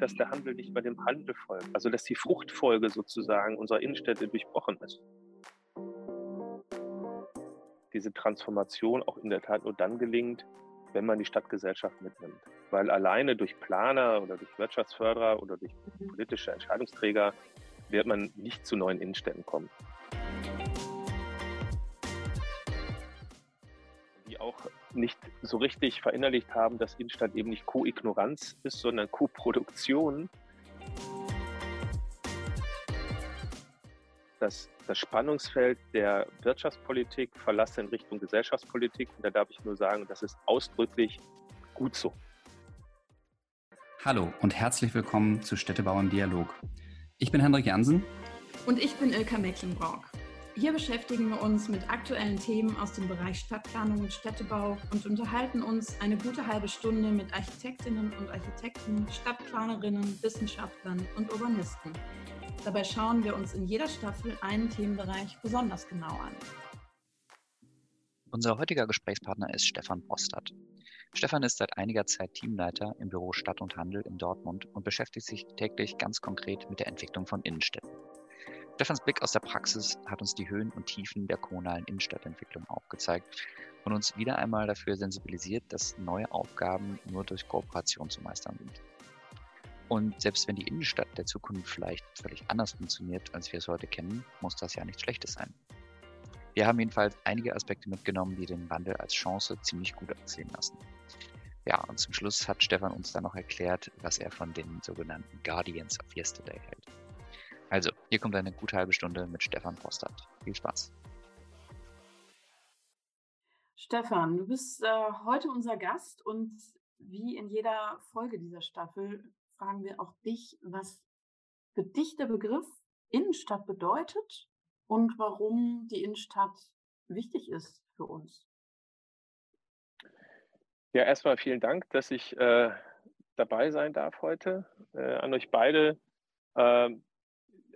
dass der Handel nicht bei dem Handel folgt. Also dass die Fruchtfolge sozusagen unserer Innenstädte durchbrochen ist. Diese Transformation auch in der Tat nur dann gelingt, wenn man die Stadtgesellschaft mitnimmt. Weil alleine durch Planer oder durch Wirtschaftsförderer oder durch politische Entscheidungsträger wird man nicht zu neuen Innenstädten kommen. Nicht so richtig verinnerlicht haben, dass Innenstadt eben nicht Co-Ignoranz ist, sondern Co-Produktion. Das, das Spannungsfeld der Wirtschaftspolitik verlasse in Richtung Gesellschaftspolitik. Und da darf ich nur sagen, das ist ausdrücklich gut so. Hallo und herzlich willkommen zu Städtebau im Dialog. Ich bin Hendrik Jansen. Und ich bin Ilka Mecklenburg. Hier beschäftigen wir uns mit aktuellen Themen aus dem Bereich Stadtplanung und Städtebau und unterhalten uns eine gute halbe Stunde mit Architektinnen und Architekten, Stadtplanerinnen, Wissenschaftlern und Urbanisten. Dabei schauen wir uns in jeder Staffel einen Themenbereich besonders genau an. Unser heutiger Gesprächspartner ist Stefan Postert. Stefan ist seit einiger Zeit Teamleiter im Büro Stadt und Handel in Dortmund und beschäftigt sich täglich ganz konkret mit der Entwicklung von Innenstädten. Stefans Blick aus der Praxis hat uns die Höhen und Tiefen der kommunalen Innenstadtentwicklung aufgezeigt und uns wieder einmal dafür sensibilisiert, dass neue Aufgaben nur durch Kooperation zu meistern sind. Und selbst wenn die Innenstadt der Zukunft vielleicht völlig anders funktioniert, als wir es heute kennen, muss das ja nichts Schlechtes sein. Wir haben jedenfalls einige Aspekte mitgenommen, die den Wandel als Chance ziemlich gut aussehen lassen. Ja, und zum Schluss hat Stefan uns dann noch erklärt, was er von den sogenannten Guardians of Yesterday hält. Also, hier kommt eine gute halbe Stunde mit Stefan Postert. Viel Spaß. Stefan, du bist äh, heute unser Gast und wie in jeder Folge dieser Staffel fragen wir auch dich, was für dich der Begriff Innenstadt bedeutet und warum die Innenstadt wichtig ist für uns. Ja, erstmal vielen Dank, dass ich äh, dabei sein darf heute. Äh, an euch beide. Äh,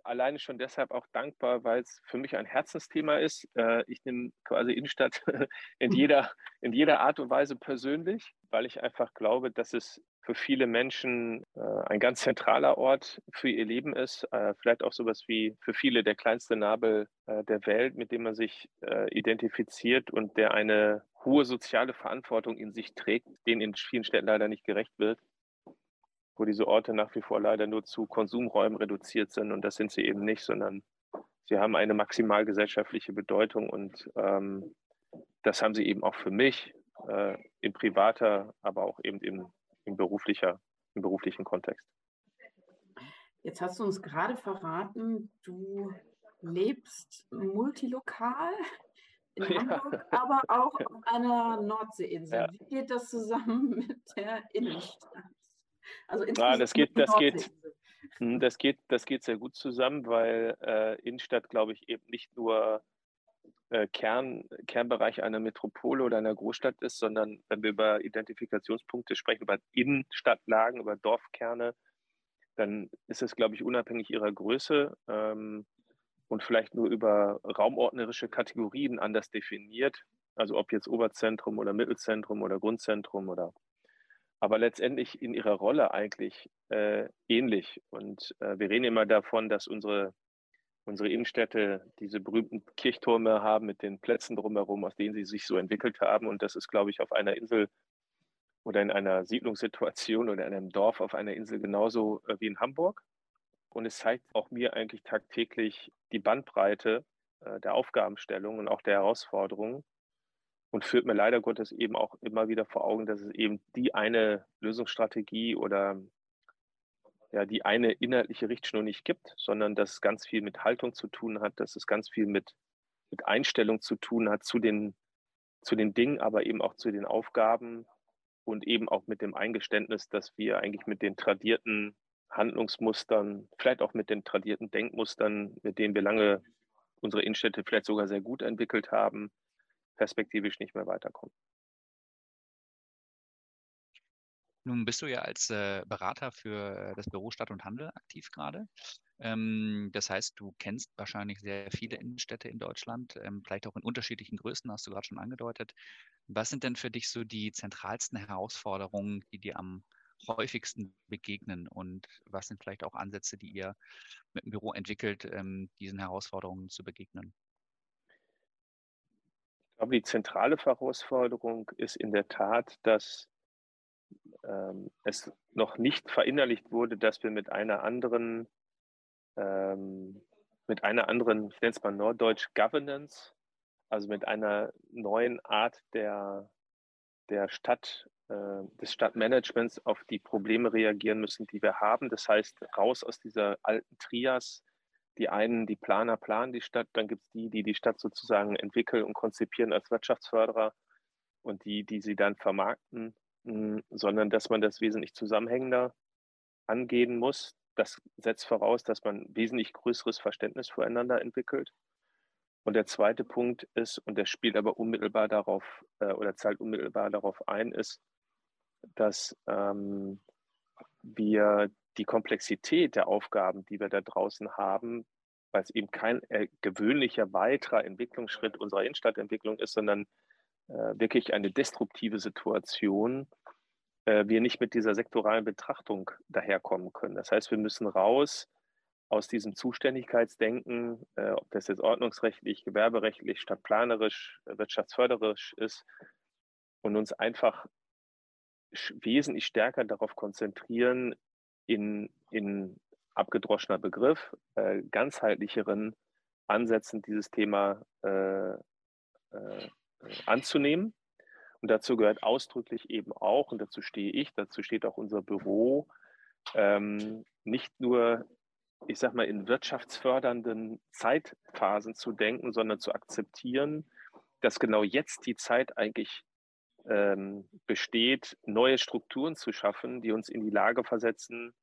alleine schon deshalb auch dankbar, weil es für mich ein Herzensthema ist. Äh, ich nehme quasi Innenstadt in jeder, in jeder Art und Weise persönlich, weil ich einfach glaube, dass es für viele Menschen äh, ein ganz zentraler Ort für ihr Leben ist. Äh, vielleicht auch sowas wie für viele der kleinste Nabel der Welt, mit dem man sich identifiziert und der eine hohe soziale Verantwortung in sich trägt, denen in vielen Städten leider nicht gerecht wird wo diese Orte nach wie vor leider nur zu Konsumräumen reduziert sind. Und das sind sie eben nicht, sondern sie haben eine maximal gesellschaftliche Bedeutung. Und ähm, das haben sie eben auch für mich äh, in privater, aber auch eben im im, beruflicher, im beruflichen Kontext. Jetzt hast du uns gerade verraten, du lebst multilokal in ja. Hamburg, aber auch auf einer Nordseeinsel. Ja. Wie geht das zusammen mit der Innenstadt? Also ah, das geht, das geht, hm, das geht, das geht sehr gut zusammen, weil äh, Innenstadt, glaube ich, eben nicht nur äh, Kern, Kernbereich einer Metropole oder einer Großstadt ist, sondern wenn wir über Identifikationspunkte sprechen, über Innenstadtlagen, über Dorfkerne, dann ist es, glaube ich, unabhängig ihrer Größe ähm, und vielleicht nur über raumordnerische Kategorien anders definiert. Also ob jetzt Oberzentrum oder Mittelzentrum oder Grundzentrum oder aber letztendlich in ihrer Rolle eigentlich äh, ähnlich. Und äh, wir reden immer davon, dass unsere unsere Innenstädte diese berühmten Kirchtürme haben mit den Plätzen drumherum, aus denen sie sich so entwickelt haben. Und das ist, glaube ich, auf einer Insel oder in einer Siedlungssituation oder in einem Dorf auf einer Insel genauso äh, wie in Hamburg. Und es zeigt auch mir eigentlich tagtäglich die Bandbreite äh, der Aufgabenstellung und auch der Herausforderungen und führt mir leider Gottes eben auch immer wieder vor Augen, dass es eben die eine Lösungsstrategie oder ja, die eine inhaltliche Richtschnur nicht gibt, sondern dass es ganz viel mit Haltung zu tun hat, dass es ganz viel mit, mit Einstellung zu tun hat zu den, zu den Dingen, aber eben auch zu den Aufgaben und eben auch mit dem Eingeständnis, dass wir eigentlich mit den tradierten Handlungsmustern, vielleicht auch mit den tradierten Denkmustern, mit denen wir lange unsere Innenstädte vielleicht sogar sehr gut entwickelt haben, perspektivisch nicht mehr weiterkommen. Nun bist du ja als äh, Berater für das Büro Stadt und Handel aktiv gerade. Ähm, das heißt, du kennst wahrscheinlich sehr viele Innenstädte in Deutschland, ähm, vielleicht auch in unterschiedlichen Größen, hast du gerade schon angedeutet. Was sind denn für dich so die zentralsten Herausforderungen, die dir am häufigsten begegnen und was sind vielleicht auch Ansätze, die ihr mit dem Büro entwickelt, ähm, diesen Herausforderungen zu begegnen? Ich glaube, die zentrale Herausforderung ist in der Tat, dass ähm, es noch nicht verinnerlicht wurde, dass wir mit einer anderen, ähm, mit einer anderen, ich nenne es mal Norddeutsch Governance, also mit einer neuen Art der, der Stadt, äh, des Stadtmanagements auf die Probleme reagieren müssen, die wir haben. Das heißt, raus aus dieser alten Trias. Die einen, die Planer planen die Stadt, dann gibt es die, die die Stadt sozusagen entwickeln und konzipieren als Wirtschaftsförderer und die, die sie dann vermarkten hm, sondern dass man das wesentlich zusammenhängender angehen muss. Das setzt voraus, dass man wesentlich größeres Verständnis füreinander entwickelt. Und der zweite Punkt ist, und der spielt aber unmittelbar darauf äh, oder zahlt unmittelbar darauf ein, ist, dass ähm, wir die Komplexität der Aufgaben, die wir da draußen haben, weil es eben kein äh, gewöhnlicher weiterer Entwicklungsschritt unserer Innenstadtentwicklung ist, sondern äh, wirklich eine destruktive Situation, äh, wir nicht mit dieser sektoralen Betrachtung daherkommen können. Das heißt, wir müssen raus aus diesem Zuständigkeitsdenken, äh, ob das jetzt ordnungsrechtlich, gewerberechtlich, stadtplanerisch, wirtschaftsförderisch ist, und uns einfach wesentlich stärker darauf konzentrieren, in, in abgedroschener Begriff, äh, ganzheitlicheren Ansätzen dieses Thema äh, äh, anzunehmen. Und dazu gehört ausdrücklich eben auch, und dazu stehe ich, dazu steht auch unser Büro, ähm, nicht nur, ich sag mal, in wirtschaftsfördernden Zeitphasen zu denken, sondern zu akzeptieren, dass genau jetzt die Zeit eigentlich ähm, besteht, neue Strukturen zu schaffen, die uns in die Lage versetzen,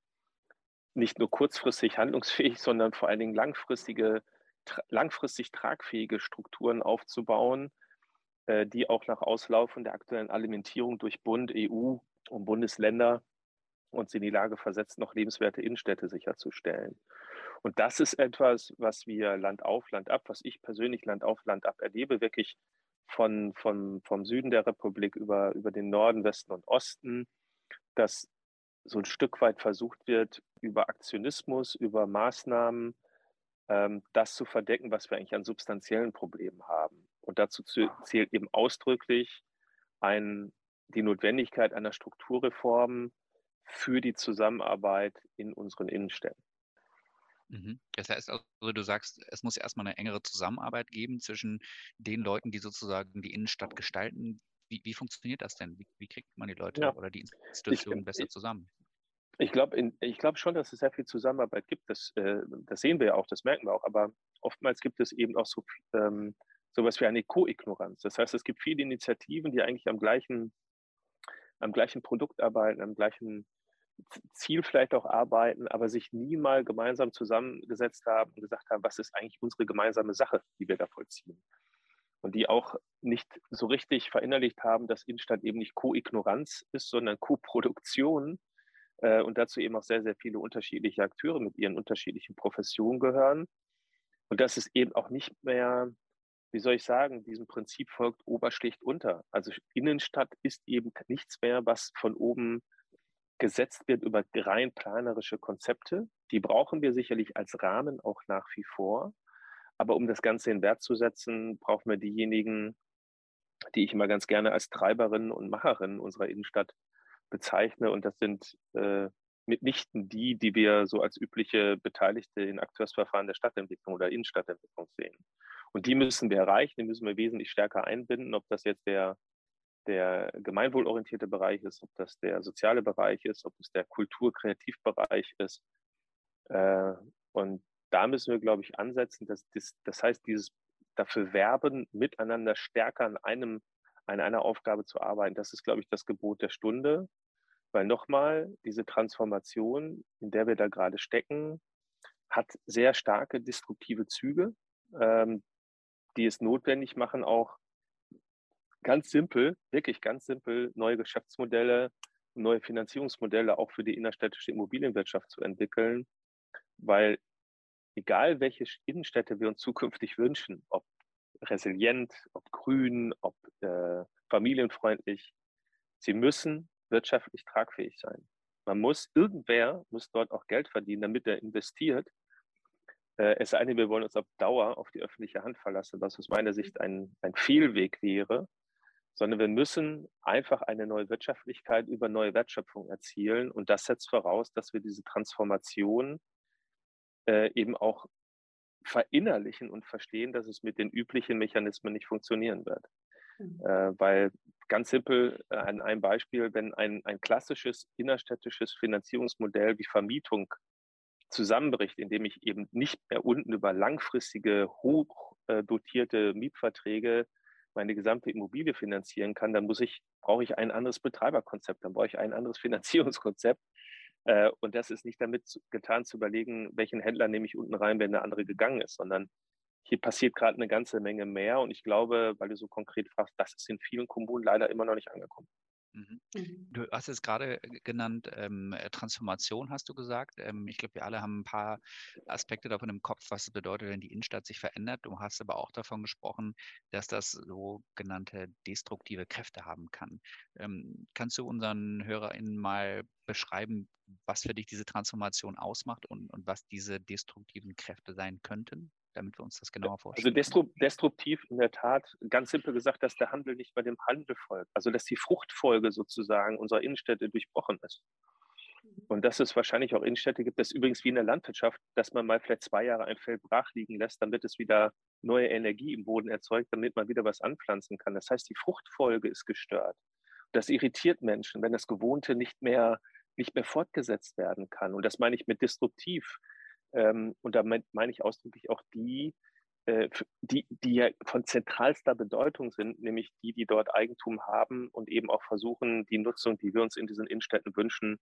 nicht nur kurzfristig handlungsfähig, sondern vor allen Dingen langfristige, tra langfristig tragfähige Strukturen aufzubauen, äh, die auch nach Auslaufen der aktuellen Alimentierung durch Bund, EU und Bundesländer uns in die Lage versetzt, noch lebenswerte Innenstädte sicherzustellen. Und das ist etwas, was wir Land auf, Land ab, was ich persönlich Land auf, Land ab erlebe, wirklich von, von, vom Süden der Republik über, über den Norden, Westen und Osten, dass so ein Stück weit versucht wird, über Aktionismus, über Maßnahmen, ähm, das zu verdecken, was wir eigentlich an substanziellen Problemen haben. Und dazu zählt eben ausdrücklich ein, die Notwendigkeit einer Strukturreform für die Zusammenarbeit in unseren Innenstädten. Mhm. Das heißt also, du sagst, es muss erstmal eine engere Zusammenarbeit geben zwischen den Leuten, die sozusagen die Innenstadt gestalten. Wie, wie funktioniert das denn? Wie, wie, kriegt man die Leute ja. oder die Institutionen ich, besser zusammen? Ich glaube ich glaub schon, dass es sehr viel Zusammenarbeit gibt. Das, äh, das sehen wir ja auch, das merken wir auch. Aber oftmals gibt es eben auch so ähm, sowas wie eine Co-Ignoranz. Das heißt, es gibt viele Initiativen, die eigentlich am gleichen, am gleichen Produkt arbeiten, am gleichen Ziel vielleicht auch arbeiten, aber sich nie mal gemeinsam zusammengesetzt haben und gesagt haben, was ist eigentlich unsere gemeinsame Sache, die wir da vollziehen. Und die auch nicht so richtig verinnerlicht haben, dass Innenstadt eben nicht Co-Ignoranz ist, sondern Co-Produktion äh, und dazu eben auch sehr, sehr viele unterschiedliche Akteure mit ihren unterschiedlichen Professionen gehören. Und dass es eben auch nicht mehr wie soll ich sagen, diesem Prinzip folgt oberschlicht unter. Also Innenstadt ist eben nichts mehr, was von oben gesetzt wird über rein planerische Konzepte. Die brauchen wir sicherlich als Rahmen auch nach wie vor. Aber um das Ganze in Wert zu setzen, brauchen wir diejenigen, die ich immer ganz gerne als Treiberinnen und Macherinnen unserer Innenstadt bezeichne. Und das sind äh, mitnichten die, die wir so als übliche Beteiligte in Akteursverfahren der Stadtentwicklung oder Innenstadtentwicklung sehen. Und die müssen wir erreichen, die müssen wir wesentlich stärker einbinden, ob das jetzt der, der gemeinwohlorientierte Bereich ist, ob das der soziale Bereich ist, ob es der Kultur-Kreativbereich ist. Äh, und da müssen wir, glaube ich, ansetzen. Dass, das, das heißt, dieses dafür werben, miteinander stärker an einem, an einer Aufgabe zu arbeiten, das ist, glaube ich, das Gebot der Stunde. Weil nochmal, diese Transformation, in der wir da gerade stecken, hat sehr starke destruktive Züge. Ähm, die es notwendig machen, auch ganz simpel, wirklich ganz simpel, neue Geschäftsmodelle, neue Finanzierungsmodelle auch für die innerstädtische Immobilienwirtschaft zu entwickeln, weil egal welche Innenstädte wir uns zukünftig wünschen, ob resilient, ob grün, ob äh, familienfreundlich, sie müssen wirtschaftlich tragfähig sein. Man muss, irgendwer muss dort auch Geld verdienen, damit er investiert. Äh, es sei denn, wir wollen uns auf Dauer auf die öffentliche Hand verlassen, was aus meiner Sicht ein, ein Fehlweg wäre, sondern wir müssen einfach eine neue Wirtschaftlichkeit über neue Wertschöpfung erzielen. Und das setzt voraus, dass wir diese Transformation äh, eben auch verinnerlichen und verstehen, dass es mit den üblichen Mechanismen nicht funktionieren wird. Mhm. Äh, weil ganz simpel äh, an einem Beispiel, wenn ein, ein klassisches innerstädtisches Finanzierungsmodell wie Vermietung zusammenbricht, indem ich eben nicht mehr unten über langfristige, hoch äh, dotierte Mietverträge meine gesamte Immobilie finanzieren kann, dann muss ich, brauche ich ein anderes Betreiberkonzept, dann brauche ich ein anderes Finanzierungskonzept. Äh, und das ist nicht damit getan zu überlegen, welchen Händler nehme ich unten rein, wenn der andere gegangen ist, sondern hier passiert gerade eine ganze Menge mehr. Und ich glaube, weil du so konkret fragst, das ist in vielen Kommunen leider immer noch nicht angekommen. Mhm. mhm. Du hast es gerade genannt, ähm, äh, Transformation hast du gesagt. Ähm, ich glaube, wir alle haben ein paar Aspekte davon im Kopf, was es bedeutet, wenn die Innenstadt sich verändert. Du hast aber auch davon gesprochen, dass das sogenannte destruktive Kräfte haben kann. Ähm, kannst du unseren HörerInnen mal beschreiben, was für dich diese Transformation ausmacht und, und was diese destruktiven Kräfte sein könnten? Damit wir uns das genauer also vorstellen. Also destruktiv in der Tat, ganz simpel gesagt, dass der Handel nicht bei dem Handel folgt. Also dass die Fruchtfolge sozusagen unserer Innenstädte durchbrochen ist. Und dass es wahrscheinlich auch Innenstädte gibt, das übrigens wie in der Landwirtschaft, dass man mal vielleicht zwei Jahre ein Feld brach liegen lässt, damit es wieder neue Energie im Boden erzeugt, damit man wieder was anpflanzen kann. Das heißt, die Fruchtfolge ist gestört. Das irritiert Menschen, wenn das Gewohnte nicht mehr, nicht mehr fortgesetzt werden kann. Und das meine ich mit destruktiv. Ähm, und damit meine ich ausdrücklich auch die, äh, die, die ja von zentralster Bedeutung sind, nämlich die, die dort Eigentum haben und eben auch versuchen, die Nutzung, die wir uns in diesen Innenstädten wünschen,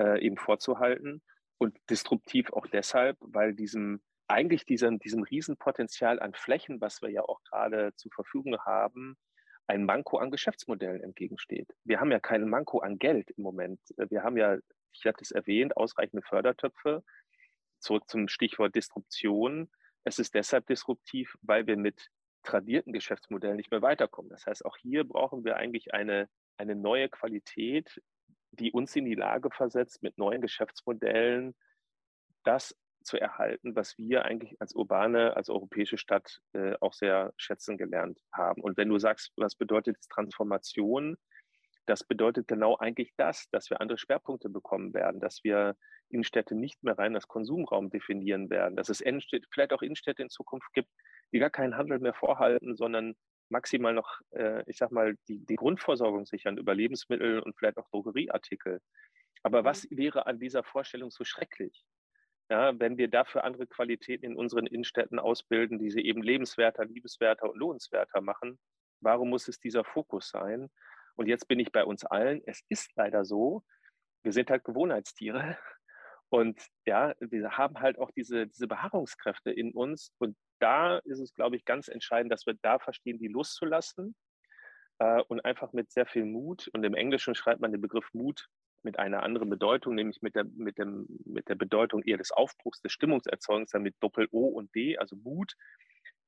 äh, eben vorzuhalten. Und disruptiv auch deshalb, weil diesem eigentlich diesem, diesem Riesenpotenzial an Flächen, was wir ja auch gerade zur Verfügung haben, ein Manko an Geschäftsmodellen entgegensteht. Wir haben ja keinen Manko an Geld im Moment. Wir haben ja, ich hatte es erwähnt, ausreichende Fördertöpfe zurück zum Stichwort Disruption. Es ist deshalb disruptiv, weil wir mit tradierten Geschäftsmodellen nicht mehr weiterkommen. Das heißt, auch hier brauchen wir eigentlich eine, eine neue Qualität, die uns in die Lage versetzt, mit neuen Geschäftsmodellen das zu erhalten, was wir eigentlich als urbane, als europäische Stadt äh, auch sehr schätzen gelernt haben. Und wenn du sagst, was bedeutet Transformation, das bedeutet genau eigentlich das, dass wir andere Schwerpunkte bekommen werden, dass wir Innenstädte nicht mehr rein als Konsumraum definieren werden, dass es vielleicht auch Innenstädte in Zukunft gibt, die gar keinen Handel mehr vorhalten, sondern maximal noch, äh, ich sag mal, die, die Grundversorgung sichern über Lebensmittel und vielleicht auch Drogerieartikel. Aber was mhm. wäre an dieser Vorstellung so schrecklich? Ja, wenn wir dafür andere Qualitäten in unseren Innenstädten ausbilden, die sie eben lebenswerter, liebeswerter und lohnenswerter machen, warum muss es dieser Fokus sein? Und jetzt bin ich bei uns allen. Es ist leider so, wir sind halt Gewohnheitstiere. Und ja, wir haben halt auch diese, diese Beharrungskräfte in uns. Und da ist es, glaube ich, ganz entscheidend, dass wir da verstehen, die loszulassen äh, und einfach mit sehr viel Mut. Und im Englischen schreibt man den Begriff Mut mit einer anderen Bedeutung, nämlich mit der, mit dem, mit der Bedeutung eher des Aufbruchs, des Stimmungserzeugens, dann mit Doppel-O und D, also Mut,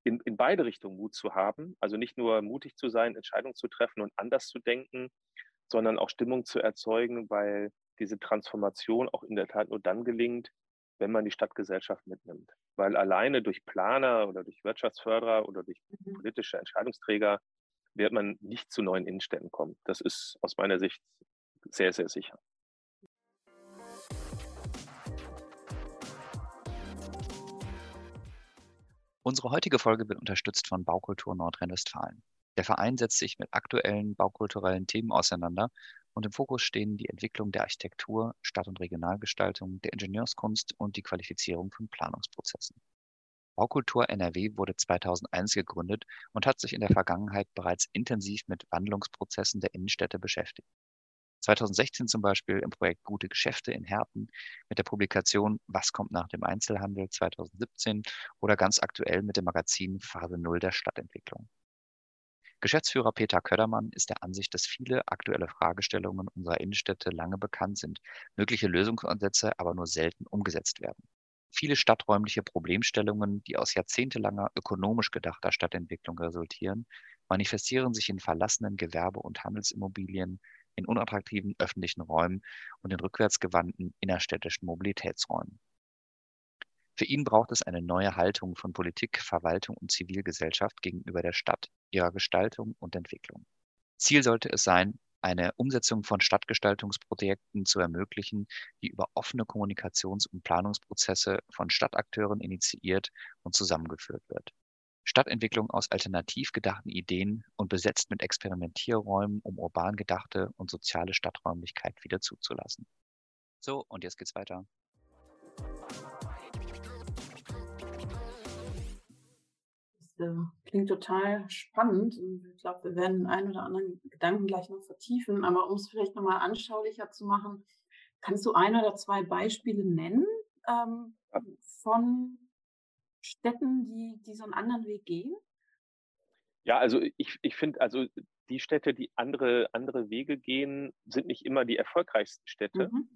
in, in beide Richtungen Mut zu haben. Also nicht nur mutig zu sein, Entscheidungen zu treffen und anders zu denken, sondern auch Stimmung zu erzeugen, weil diese Transformation auch in der Tat nur dann gelingt, wenn man die Stadtgesellschaft mitnimmt. Weil alleine durch Planer oder durch Wirtschaftsförderer oder durch mhm. politische Entscheidungsträger wird man nicht zu neuen Innenstädten kommen. Das ist aus meiner Sicht sehr, sehr sicher. Unsere heutige Folge wird unterstützt von Baukultur Nordrhein-Westfalen. Der Verein setzt sich mit aktuellen baukulturellen Themen auseinander und im Fokus stehen die Entwicklung der Architektur, Stadt- und Regionalgestaltung, der Ingenieurskunst und die Qualifizierung von Planungsprozessen. Baukultur NRW wurde 2001 gegründet und hat sich in der Vergangenheit bereits intensiv mit Wandlungsprozessen der Innenstädte beschäftigt. 2016 zum Beispiel im Projekt Gute Geschäfte in Herten mit der Publikation Was kommt nach dem Einzelhandel 2017 oder ganz aktuell mit dem Magazin Phase Null der Stadtentwicklung. Geschäftsführer Peter Ködermann ist der Ansicht, dass viele aktuelle Fragestellungen unserer Innenstädte lange bekannt sind, mögliche Lösungsansätze aber nur selten umgesetzt werden. Viele stadträumliche Problemstellungen, die aus jahrzehntelanger ökonomisch gedachter Stadtentwicklung resultieren, manifestieren sich in verlassenen Gewerbe- und Handelsimmobilien, in unattraktiven öffentlichen Räumen und in rückwärtsgewandten innerstädtischen Mobilitätsräumen. Für ihn braucht es eine neue Haltung von Politik, Verwaltung und Zivilgesellschaft gegenüber der Stadt, ihrer Gestaltung und Entwicklung. Ziel sollte es sein, eine Umsetzung von Stadtgestaltungsprojekten zu ermöglichen, die über offene Kommunikations- und Planungsprozesse von Stadtakteuren initiiert und zusammengeführt wird. Stadtentwicklung aus alternativ gedachten Ideen und besetzt mit Experimentierräumen, um urban gedachte und soziale Stadträumlichkeit wieder zuzulassen. So, und jetzt geht's weiter. Das äh, klingt total spannend und ich glaube, wir werden einen oder anderen Gedanken gleich noch vertiefen, aber um es vielleicht nochmal anschaulicher zu machen, kannst du ein oder zwei Beispiele nennen ähm, von Städten, die, die so einen anderen Weg gehen? Ja, also ich, ich finde, also die Städte, die andere, andere Wege gehen, sind nicht immer die erfolgreichsten Städte. Mhm.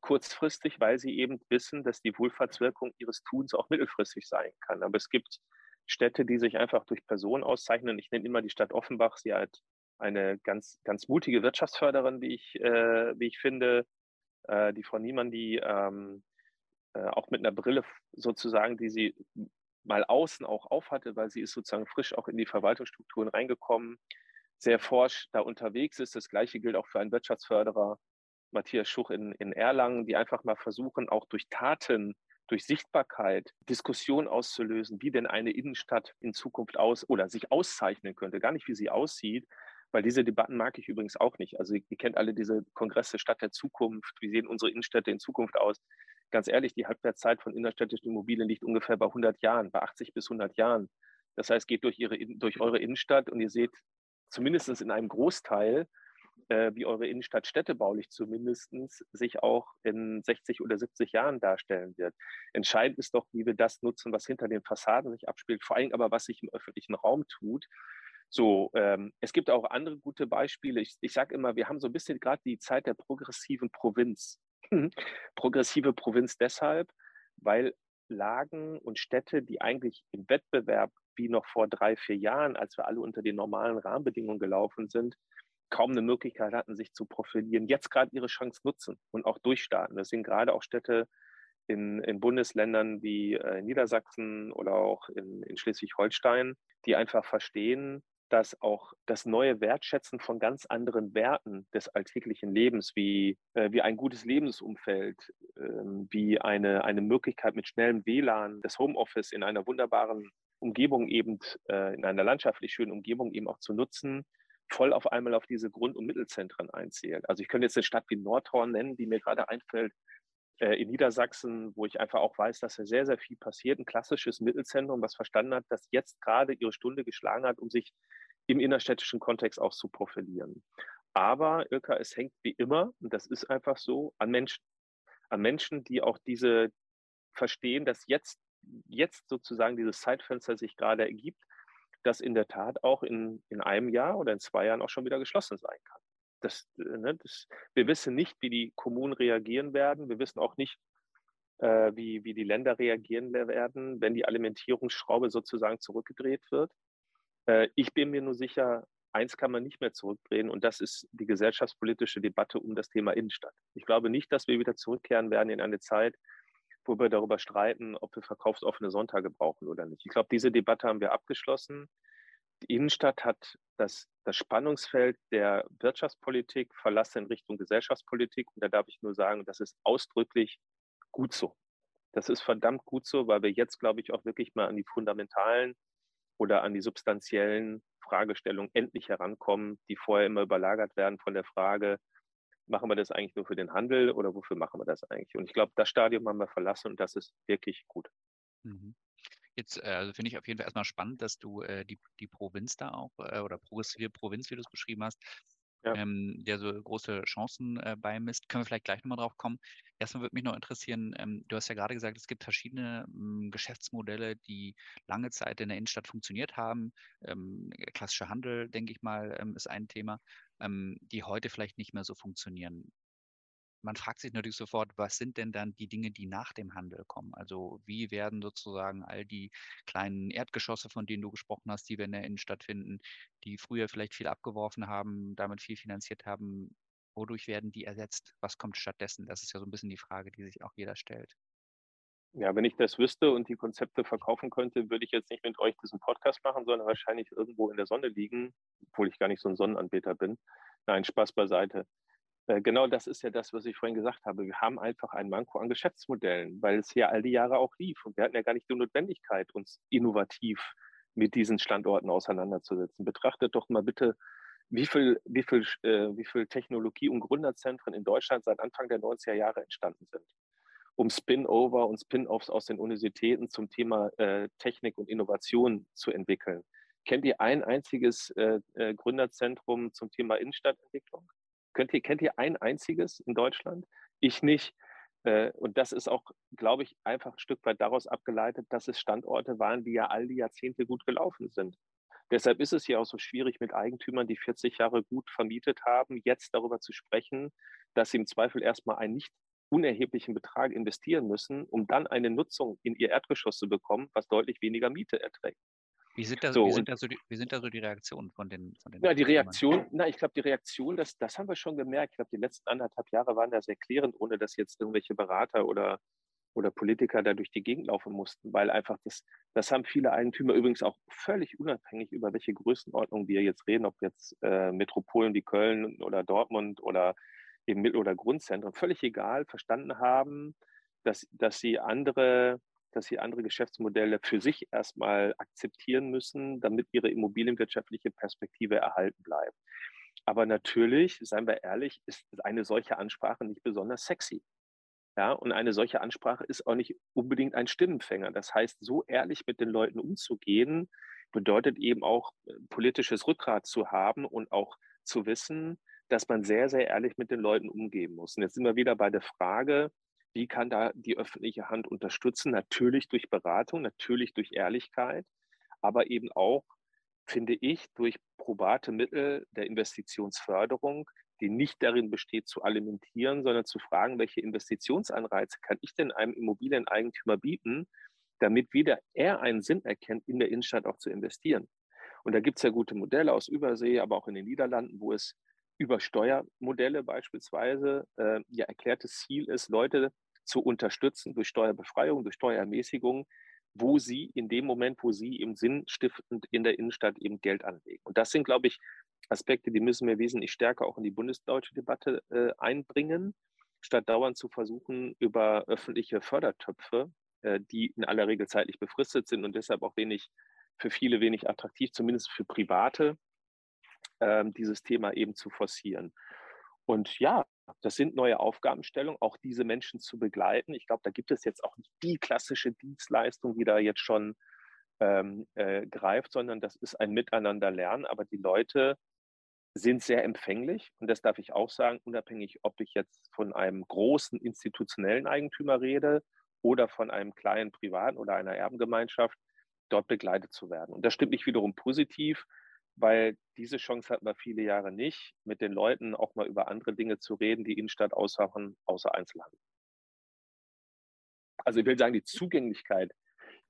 Kurzfristig, weil sie eben wissen, dass die Wohlfahrtswirkung ihres Tuns auch mittelfristig sein kann. Aber es gibt Städte, die sich einfach durch Personen auszeichnen. Ich nenne immer die Stadt Offenbach. Sie hat eine ganz, ganz mutige Wirtschaftsförderin, wie ich, äh, wie ich finde. Äh, die Frau Niemann, die ähm, äh, auch mit einer Brille sozusagen, die sie mal außen auch aufhatte, weil sie ist sozusagen frisch auch in die Verwaltungsstrukturen reingekommen, sehr forsch da unterwegs ist. Das gleiche gilt auch für einen Wirtschaftsförderer, Matthias Schuch in, in Erlangen, die einfach mal versuchen, auch durch Taten, durch Sichtbarkeit Diskussion auszulösen, wie denn eine Innenstadt in Zukunft aus oder sich auszeichnen könnte. Gar nicht, wie sie aussieht, weil diese Debatten mag ich übrigens auch nicht. Also ihr kennt alle diese Kongresse Stadt der Zukunft, wie sehen unsere Innenstädte in Zukunft aus ganz ehrlich, die Halbwertszeit von innerstädtischen Immobilien liegt ungefähr bei 100 Jahren, bei 80 bis 100 Jahren. Das heißt, geht durch, ihre, durch eure Innenstadt und ihr seht zumindest in einem Großteil, äh, wie eure Innenstadt städtebaulich zumindest sich auch in 60 oder 70 Jahren darstellen wird. Entscheidend ist doch, wie wir das nutzen, was hinter den Fassaden sich abspielt, vor allem aber, was sich im öffentlichen Raum tut. So, ähm, es gibt auch andere gute Beispiele. Ich, ich sage immer, wir haben so ein bisschen gerade die Zeit der progressiven Provinz. progressive Provinz deshalb, weil Lagen und Städte, die eigentlich im Wettbewerb wie noch vor drei, vier Jahren, als wir alle unter den normalen Rahmenbedingungen gelaufen sind, kaum eine Möglichkeit hatten, sich zu profilieren, jetzt gerade ihre Chance nutzen und auch durchstarten. Das sind gerade auch Städte in, in Bundesländern wie äh, Niedersachsen oder auch in, in Schleswig-Holstein, die einfach verstehen, dass auch das neue Wertschätzen von ganz anderen Werten des alltäglichen Lebens, wie, äh, wie ein gutes Lebensumfeld, äh, wie eine, eine Möglichkeit mit schnellem WLAN, das Homeoffice in einer wunderbaren Umgebung eben, äh, in einer landschaftlich schönen Umgebung eben auch zu nutzen, voll auf einmal auf diese Grund- und Mittelzentren einzählt. Also ich könnte jetzt eine Stadt wie Nordhorn nennen, die mir gerade einfällt, in Niedersachsen, wo ich einfach auch weiß, dass da sehr, sehr viel passiert. Ein klassisches Mittelzentrum, was verstanden hat, dass jetzt gerade ihre Stunde geschlagen hat, um sich im innerstädtischen Kontext auch zu profilieren. Aber, Ilka, es hängt wie immer, und das ist einfach so, an Menschen. An Menschen, die auch diese verstehen, dass jetzt, jetzt sozusagen dieses Zeitfenster sich gerade ergibt, das in der Tat auch in, in einem Jahr oder in zwei Jahren auch schon wieder geschlossen sein kann. Das, äh, ne, das, wir wissen nicht, wie die Kommunen reagieren werden. Wir wissen auch nicht, äh, wie, wie die Länder reagieren werden, wenn die Alimentierungsschraube sozusagen zurückgedreht wird. Äh, ich bin mir nur sicher, eins kann man nicht mehr zurückdrehen und das ist die gesellschaftspolitische Debatte um das Thema Innenstadt. Ich glaube nicht, dass wir wieder zurückkehren werden in eine Zeit, wo wir darüber streiten, ob wir verkaufsoffene Sonntage brauchen oder nicht. Ich glaube, diese Debatte haben wir abgeschlossen. Die Innenstadt hat das, das Spannungsfeld der Wirtschaftspolitik verlassen in Richtung Gesellschaftspolitik. Und da darf ich nur sagen, das ist ausdrücklich gut so. Das ist verdammt gut so, weil wir jetzt, glaube ich, auch wirklich mal an die fundamentalen oder an die substanziellen Fragestellungen endlich herankommen, die vorher immer überlagert werden von der Frage, machen wir das eigentlich nur für den Handel oder wofür machen wir das eigentlich? Und ich glaube, das Stadium haben wir verlassen und das ist wirklich gut. Mhm. Jetzt äh, also finde ich auf jeden Fall erstmal spannend, dass du äh, die, die Provinz da auch äh, oder progressive Provinz, wie du es beschrieben hast, ja. ähm, der so große Chancen äh, beimisst. Können wir vielleicht gleich nochmal drauf kommen. Erstmal würde mich noch interessieren, ähm, du hast ja gerade gesagt, es gibt verschiedene ähm, Geschäftsmodelle, die lange Zeit in der Innenstadt funktioniert haben. Ähm, klassischer Handel, denke ich mal, ähm, ist ein Thema, ähm, die heute vielleicht nicht mehr so funktionieren. Man fragt sich natürlich sofort, was sind denn dann die Dinge, die nach dem Handel kommen? Also wie werden sozusagen all die kleinen Erdgeschosse, von denen du gesprochen hast, die wir in der Innenstadt finden, die früher vielleicht viel abgeworfen haben, damit viel finanziert haben, wodurch werden die ersetzt? Was kommt stattdessen? Das ist ja so ein bisschen die Frage, die sich auch jeder stellt. Ja, wenn ich das wüsste und die Konzepte verkaufen könnte, würde ich jetzt nicht mit euch diesen Podcast machen, sondern wahrscheinlich irgendwo in der Sonne liegen, obwohl ich gar nicht so ein Sonnenanbeter bin. Nein, Spaß beiseite. Äh, genau das ist ja das, was ich vorhin gesagt habe. Wir haben einfach ein Manko an Geschäftsmodellen, weil es ja all die Jahre auch lief. Und wir hatten ja gar nicht die Notwendigkeit, uns innovativ mit diesen Standorten auseinanderzusetzen. Betrachtet doch mal bitte, wie viel, wie viel, äh, wie viel Technologie- und Gründerzentren in Deutschland seit Anfang der 90er Jahre entstanden sind um Spin-over und Spin-offs aus den Universitäten zum Thema äh, Technik und Innovation zu entwickeln. Kennt ihr ein einziges äh, äh, Gründerzentrum zum Thema Innenstadtentwicklung? Könnt ihr, kennt ihr ein einziges in Deutschland? Ich nicht. Äh, und das ist auch, glaube ich, einfach ein Stück weit daraus abgeleitet, dass es Standorte waren, die ja all die Jahrzehnte gut gelaufen sind. Deshalb ist es ja auch so schwierig mit Eigentümern, die 40 Jahre gut vermietet haben, jetzt darüber zu sprechen, dass sie im Zweifel erstmal ein nicht unerheblichen Betrag investieren müssen, um dann eine Nutzung in ihr Erdgeschoss zu bekommen, was deutlich weniger Miete erträgt. Wie sind da so, wie sind da so, die, wie sind da so die Reaktionen von den, von den Na, die Reaktion, na, ich glaube, die Reaktion, das, das haben wir schon gemerkt. Ich glaube, die letzten anderthalb Jahre waren da sehr klärend, ohne dass jetzt irgendwelche Berater oder, oder Politiker da durch die Gegend laufen mussten, weil einfach das, das haben viele Eigentümer übrigens auch völlig unabhängig, über welche Größenordnung wir jetzt reden, ob jetzt äh, Metropolen wie Köln oder Dortmund oder eben Mittel- oder Grundzentren, völlig egal, verstanden haben, dass, dass sie andere dass sie andere Geschäftsmodelle für sich erstmal akzeptieren müssen, damit ihre immobilienwirtschaftliche Perspektive erhalten bleibt. Aber natürlich, seien wir ehrlich, ist eine solche Ansprache nicht besonders sexy. Ja, und eine solche Ansprache ist auch nicht unbedingt ein Stimmenfänger. Das heißt, so ehrlich mit den Leuten umzugehen, bedeutet eben auch äh, politisches Rückgrat zu haben und auch zu wissen, dass man sehr, sehr ehrlich mit den Leuten umgehen muss. Und jetzt sind wir wieder bei der Frage, wie kann da die öffentliche Hand unterstützen? Natürlich durch Beratung, natürlich durch Ehrlichkeit, aber eben auch, finde ich, durch probate Mittel der Investitionsförderung, die nicht darin besteht, zu alimentieren, sondern zu fragen, welche Investitionsanreize kann ich denn einem Immobilieneigentümer bieten, damit wieder er einen Sinn erkennt, in der Innenstadt auch zu investieren. Und da gibt es ja gute Modelle aus Übersee, aber auch in den Niederlanden, wo es über Steuermodelle beispielsweise äh, ja erklärtes Ziel ist, Leute zu unterstützen durch Steuerbefreiung, durch Steuerermäßigung, wo sie in dem Moment, wo sie eben sinnstiftend in der Innenstadt eben Geld anlegen. Und das sind, glaube ich, Aspekte, die müssen wir wesentlich stärker auch in die bundesdeutsche Debatte äh, einbringen, statt dauernd zu versuchen, über öffentliche Fördertöpfe, äh, die in aller Regel zeitlich befristet sind und deshalb auch wenig für viele wenig attraktiv, zumindest für Private, ähm, dieses Thema eben zu forcieren. Und ja, das sind neue Aufgabenstellungen, auch diese Menschen zu begleiten. Ich glaube, da gibt es jetzt auch nicht die klassische Dienstleistung, die da jetzt schon ähm, äh, greift, sondern das ist ein Miteinanderlernen. Aber die Leute sind sehr empfänglich und das darf ich auch sagen, unabhängig, ob ich jetzt von einem großen institutionellen Eigentümer rede oder von einem kleinen privaten oder einer Erbengemeinschaft, dort begleitet zu werden. Und das stimmt mich wiederum positiv, weil diese Chance hatten wir viele Jahre nicht, mit den Leuten auch mal über andere Dinge zu reden, die Innenstadt ausmachen, außer Einzelhandel. Also ich will sagen, die Zugänglichkeit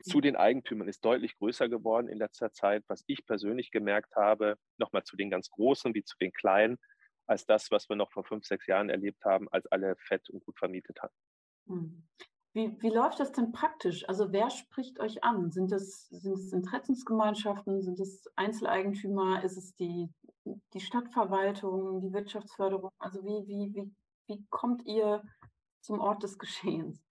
zu den Eigentümern ist deutlich größer geworden in letzter Zeit, was ich persönlich gemerkt habe, nochmal zu den ganz Großen wie zu den Kleinen, als das, was wir noch vor fünf, sechs Jahren erlebt haben, als alle fett und gut vermietet haben. Wie, wie läuft das denn praktisch? Also wer spricht euch an? Sind es, sind es Interessensgemeinschaften? Sind es Einzeleigentümer? Ist es die, die Stadtverwaltung, die Wirtschaftsförderung? Also wie, wie, wie, wie kommt ihr zum Ort des Geschehens?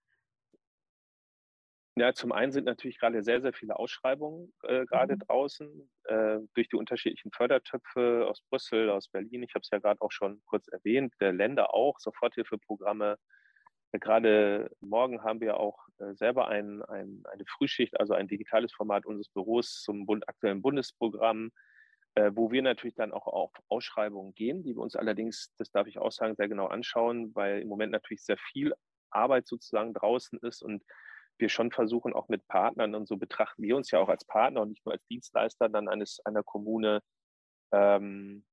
Ja, zum einen sind natürlich gerade sehr, sehr viele Ausschreibungen äh, gerade mhm. draußen äh, durch die unterschiedlichen Fördertöpfe aus Brüssel, aus Berlin. Ich habe es ja gerade auch schon kurz erwähnt, der Länder auch, Soforthilfeprogramme, Gerade morgen haben wir auch äh, selber ein, ein, eine Frühschicht, also ein digitales Format unseres Büros zum aktuellen Bundesprogramm, äh, wo wir natürlich dann auch auf Ausschreibungen gehen, die wir uns allerdings, das darf ich auch sagen, sehr genau anschauen, weil im Moment natürlich sehr viel Arbeit sozusagen draußen ist und wir schon versuchen, auch mit Partnern, und so betrachten wir uns ja auch als Partner und nicht nur als Dienstleister dann eines einer Kommune, ähm,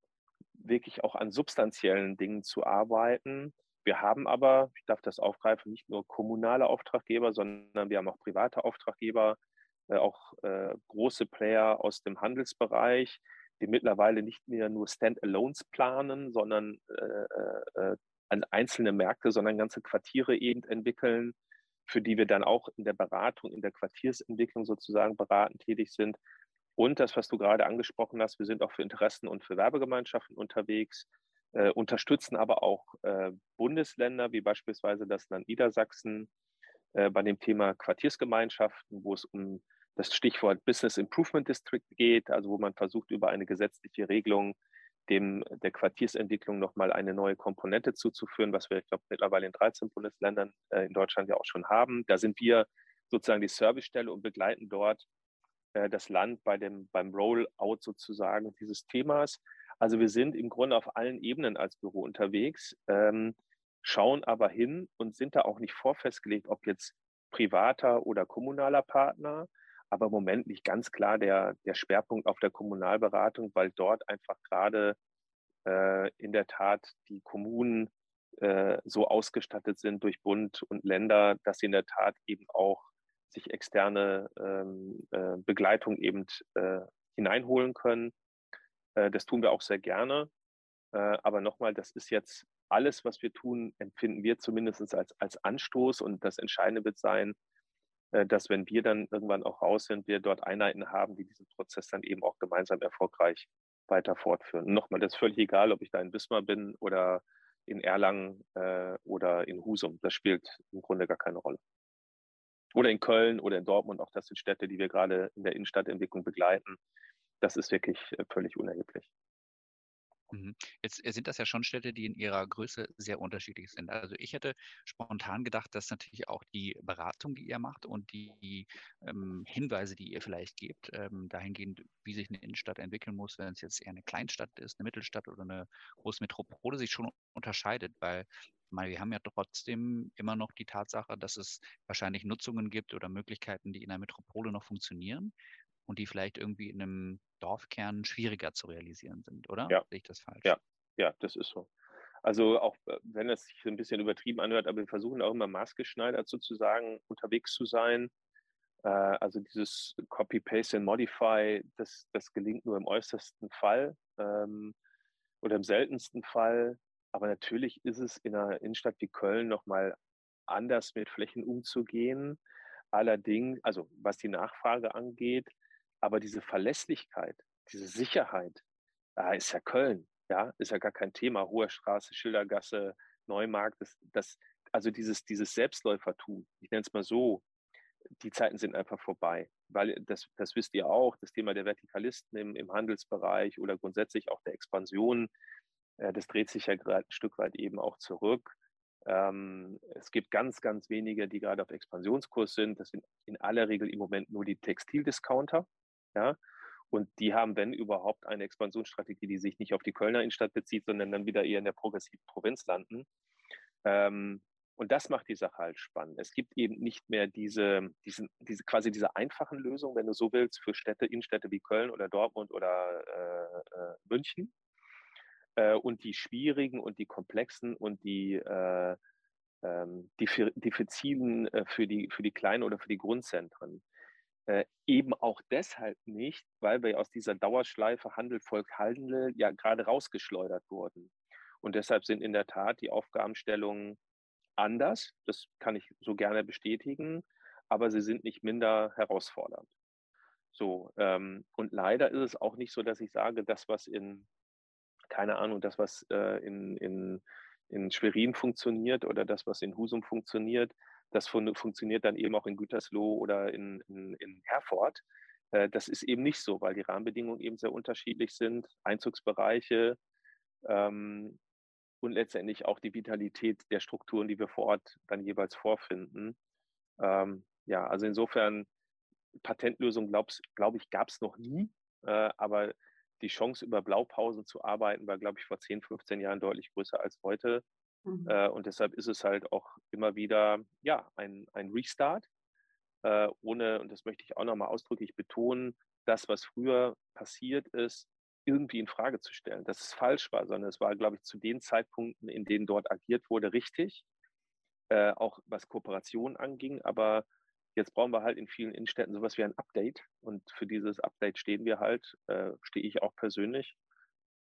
wirklich auch an substanziellen Dingen zu arbeiten wir haben aber, ich darf das aufgreifen, nicht nur kommunale Auftraggeber, sondern wir haben auch private Auftraggeber, äh, auch äh, große Player aus dem Handelsbereich, die mittlerweile nicht mehr nur Standalones planen, sondern äh, äh, an einzelne Märkte, sondern ganze Quartiere eben entwickeln, für die wir dann auch in der Beratung, in der Quartiersentwicklung sozusagen beratend tätig sind. Und das, was du gerade angesprochen hast, wir sind auch für Interessen und für Werbegemeinschaften unterwegs, äh, unterstützen aber auch äh, Bundesländer wie beispielsweise das Land Niedersachsen äh, bei dem Thema Quartiersgemeinschaften, wo es um das Stichwort Business Improvement District geht, also wo man versucht, über eine gesetzliche Regelung dem der Quartiersentwicklung nochmal eine neue Komponente zuzuführen, was wir, ich glaube, mittlerweile in 13 Bundesländern äh, in Deutschland ja auch schon haben. Da sind wir sozusagen die Servicestelle und begleiten dort äh, das Land bei dem, beim Rollout sozusagen dieses Themas. Also wir sind im Grunde auf allen Ebenen als Büro unterwegs, ähm, schauen aber hin und sind da auch nicht vorfestgelegt, ob jetzt privater oder kommunaler Partner. Aber im Moment liegt ganz klar der, der Schwerpunkt auf der Kommunalberatung, weil dort einfach gerade äh, in der Tat die Kommunen äh, so ausgestattet sind durch Bund und Länder, dass sie in der Tat eben auch sich externe ähm, äh, Begleitung eben äh, hineinholen können. Äh, das tun wir auch sehr gerne. Äh, aber nochmal, das ist jetzt alles, was wir tun, empfinden wir zumindest als, als Anstoß. Und das Entscheidende wird sein, äh, dass wenn wir dann irgendwann auch raus sind, wir dort Einheiten haben, die diesen Prozess dann eben auch gemeinsam erfolgreich weiter fortführen. Und nochmal, das ist völlig egal, ob ich da in Wismar bin oder in Erlangen oder in Husum. Das spielt im Grunde gar keine Rolle. Oder in Köln oder in Dortmund, auch das sind Städte, die wir gerade in der Innenstadtentwicklung begleiten. Das ist wirklich äh, völlig unerheblich. Mhm. Jetzt äh, sind das ja schon Städte, die in ihrer Größe sehr unterschiedlich sind. Also ich hätte spontan gedacht, dass natürlich auch die Beratung, die ihr macht und die ähm, Hinweise, die ihr vielleicht gebt, ähm, dahingehend, wie sich eine Innenstadt entwickeln muss, wenn es jetzt eher eine Kleinstadt ist, eine Mittelstadt oder eine große Metropole, sich schon unterscheidet, weil meine, wir haben ja trotzdem immer noch die Tatsache, dass es wahrscheinlich Nutzungen gibt oder Möglichkeiten, die in der Metropole noch funktionieren und die vielleicht irgendwie in einem Dorfkern schwieriger zu realisieren sind, oder? Ja. Sehe ich das falsch? Ja, ja, das ist so. Also auch äh, wenn es sich ein bisschen übertrieben anhört, aber wir versuchen auch immer maßgeschneidert sozusagen unterwegs zu sein. Äh, also dieses Copy, Paste and Modify, das, das gelingt nur im äußersten Fall ähm, oder im seltensten Fall. Aber natürlich ist es in einer Innenstadt wie Köln nochmal anders mit Flächen umzugehen. Allerdings, also was die Nachfrage angeht, aber diese Verlässlichkeit, diese Sicherheit, da ist ja Köln, ja, ist ja gar kein Thema. Hohe Straße, Schildergasse, Neumarkt, das, das, also dieses, dieses Selbstläufertum, ich nenne es mal so, die Zeiten sind einfach vorbei. Weil das, das wisst ihr auch, das Thema der Vertikalisten im, im Handelsbereich oder grundsätzlich auch der Expansion, äh, das dreht sich ja gerade ein Stück weit eben auch zurück. Ähm, es gibt ganz, ganz wenige, die gerade auf Expansionskurs sind. Das sind in aller Regel im Moment nur die Textildiscounter. Ja? Und die haben, wenn überhaupt, eine Expansionsstrategie, die sich nicht auf die Kölner Innenstadt bezieht, sondern dann wieder eher in der progressiven Provinz landen. Ähm, und das macht die Sache halt spannend. Es gibt eben nicht mehr diese, diesen, diese quasi diese einfachen Lösungen, wenn du so willst, für Städte, Innenstädte wie Köln oder Dortmund oder äh, äh, München. Äh, und die schwierigen und die komplexen und die äh, ähm, diffizilen äh, für, die, für die kleinen oder für die Grundzentren. Äh, eben auch deshalb nicht, weil wir aus dieser Dauerschleife Handel, Volk, Handel ja gerade rausgeschleudert wurden. Und deshalb sind in der Tat die Aufgabenstellungen anders. Das kann ich so gerne bestätigen, aber sie sind nicht minder herausfordernd. So, ähm, und leider ist es auch nicht so, dass ich sage, das, was in, keine Ahnung, das, was äh, in, in, in Schwerin funktioniert oder das, was in Husum funktioniert, das fun funktioniert dann eben auch in Gütersloh oder in, in, in Herford. Äh, das ist eben nicht so, weil die Rahmenbedingungen eben sehr unterschiedlich sind, Einzugsbereiche ähm, und letztendlich auch die Vitalität der Strukturen, die wir vor Ort dann jeweils vorfinden. Ähm, ja, also insofern, Patentlösung, glaube glaub ich, gab es noch nie, äh, aber die Chance, über Blaupausen zu arbeiten, war, glaube ich, vor 10, 15 Jahren deutlich größer als heute. Mhm. Äh, und deshalb ist es halt auch immer wieder ja, ein, ein Restart, äh, ohne, und das möchte ich auch nochmal ausdrücklich betonen, das, was früher passiert ist, irgendwie in Frage zu stellen, dass es falsch war, sondern es war, glaube ich, zu den Zeitpunkten, in denen dort agiert wurde, richtig, äh, auch was Kooperation anging. Aber jetzt brauchen wir halt in vielen Innenstädten sowas wie ein Update. Und für dieses Update stehen wir halt, äh, stehe ich auch persönlich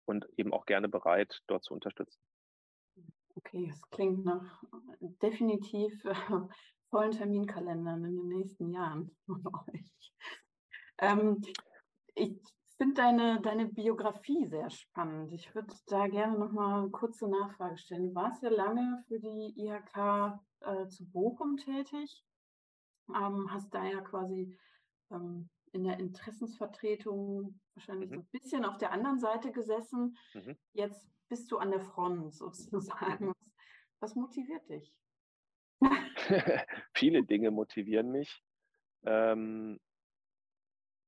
und eben auch gerne bereit, dort zu unterstützen. Okay, es klingt nach definitiv vollen Terminkalendern in den nächsten Jahren von euch. Ähm, ich finde deine, deine Biografie sehr spannend. Ich würde da gerne noch mal eine kurze Nachfrage stellen. Du warst ja lange für die IHK äh, zu Bochum tätig, ähm, hast da ja quasi ähm, in der Interessensvertretung wahrscheinlich mhm. so ein bisschen auf der anderen Seite gesessen. Mhm. Jetzt bist du an der Front sozusagen. Mhm. Was, was motiviert dich? Viele Dinge motivieren mich. Ähm,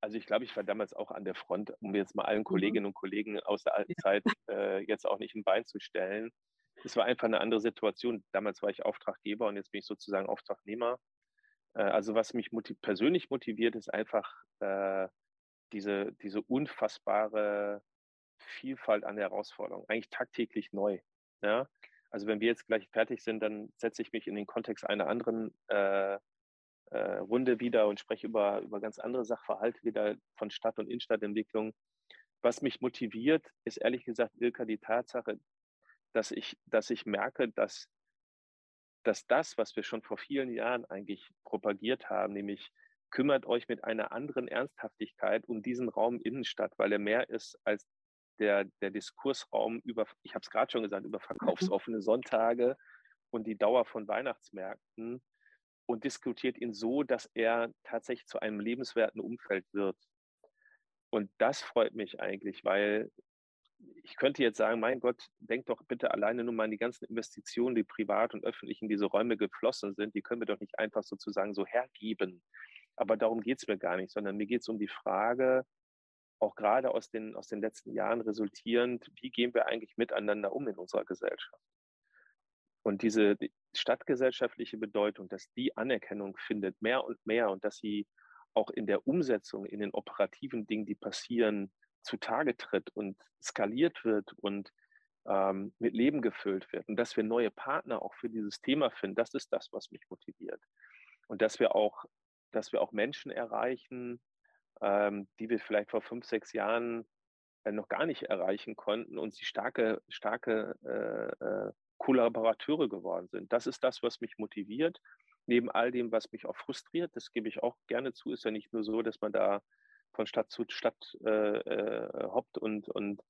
also ich glaube, ich war damals auch an der Front, um jetzt mal allen mhm. Kolleginnen und Kollegen aus der alten Zeit äh, jetzt auch nicht ein Bein zu stellen. Es war einfach eine andere Situation. Damals war ich Auftraggeber und jetzt bin ich sozusagen Auftragnehmer. Äh, also was mich motiv persönlich motiviert, ist einfach äh, diese, diese unfassbare Vielfalt an Herausforderungen, eigentlich tagtäglich neu. Ja? Also wenn wir jetzt gleich fertig sind, dann setze ich mich in den Kontext einer anderen äh, äh, Runde wieder und spreche über, über ganz andere Sachverhalte wieder von Stadt- und Innenstadtentwicklung. Was mich motiviert, ist ehrlich gesagt, Ilka, die Tatsache, dass ich, dass ich merke, dass, dass das, was wir schon vor vielen Jahren eigentlich propagiert haben, nämlich kümmert euch mit einer anderen Ernsthaftigkeit um diesen Raum Innenstadt, weil er mehr ist als der, der Diskursraum über, ich habe es gerade schon gesagt, über mhm. verkaufsoffene Sonntage und die Dauer von Weihnachtsmärkten, und diskutiert ihn so, dass er tatsächlich zu einem lebenswerten Umfeld wird. Und das freut mich eigentlich, weil ich könnte jetzt sagen, mein Gott, denk doch bitte alleine nur mal an die ganzen Investitionen, die privat und öffentlich in diese Räume geflossen sind, die können wir doch nicht einfach sozusagen so hergeben. Aber darum geht es mir gar nicht, sondern mir geht es um die Frage, auch gerade aus den, aus den letzten Jahren resultierend, wie gehen wir eigentlich miteinander um in unserer Gesellschaft? Und diese stadtgesellschaftliche Bedeutung, dass die Anerkennung findet, mehr und mehr und dass sie auch in der Umsetzung, in den operativen Dingen, die passieren, zutage tritt und skaliert wird und ähm, mit Leben gefüllt wird und dass wir neue Partner auch für dieses Thema finden, das ist das, was mich motiviert. Und dass wir auch, dass wir auch Menschen erreichen, ähm, die wir vielleicht vor fünf, sechs Jahren äh, noch gar nicht erreichen konnten und sie starke, starke äh, äh Kollaborateure geworden sind. Das ist das, was mich motiviert. Neben all dem, was mich auch frustriert, das gebe ich auch gerne zu, ist ja nicht nur so, dass man da von Stadt zu Stadt äh, äh, hoppt und, und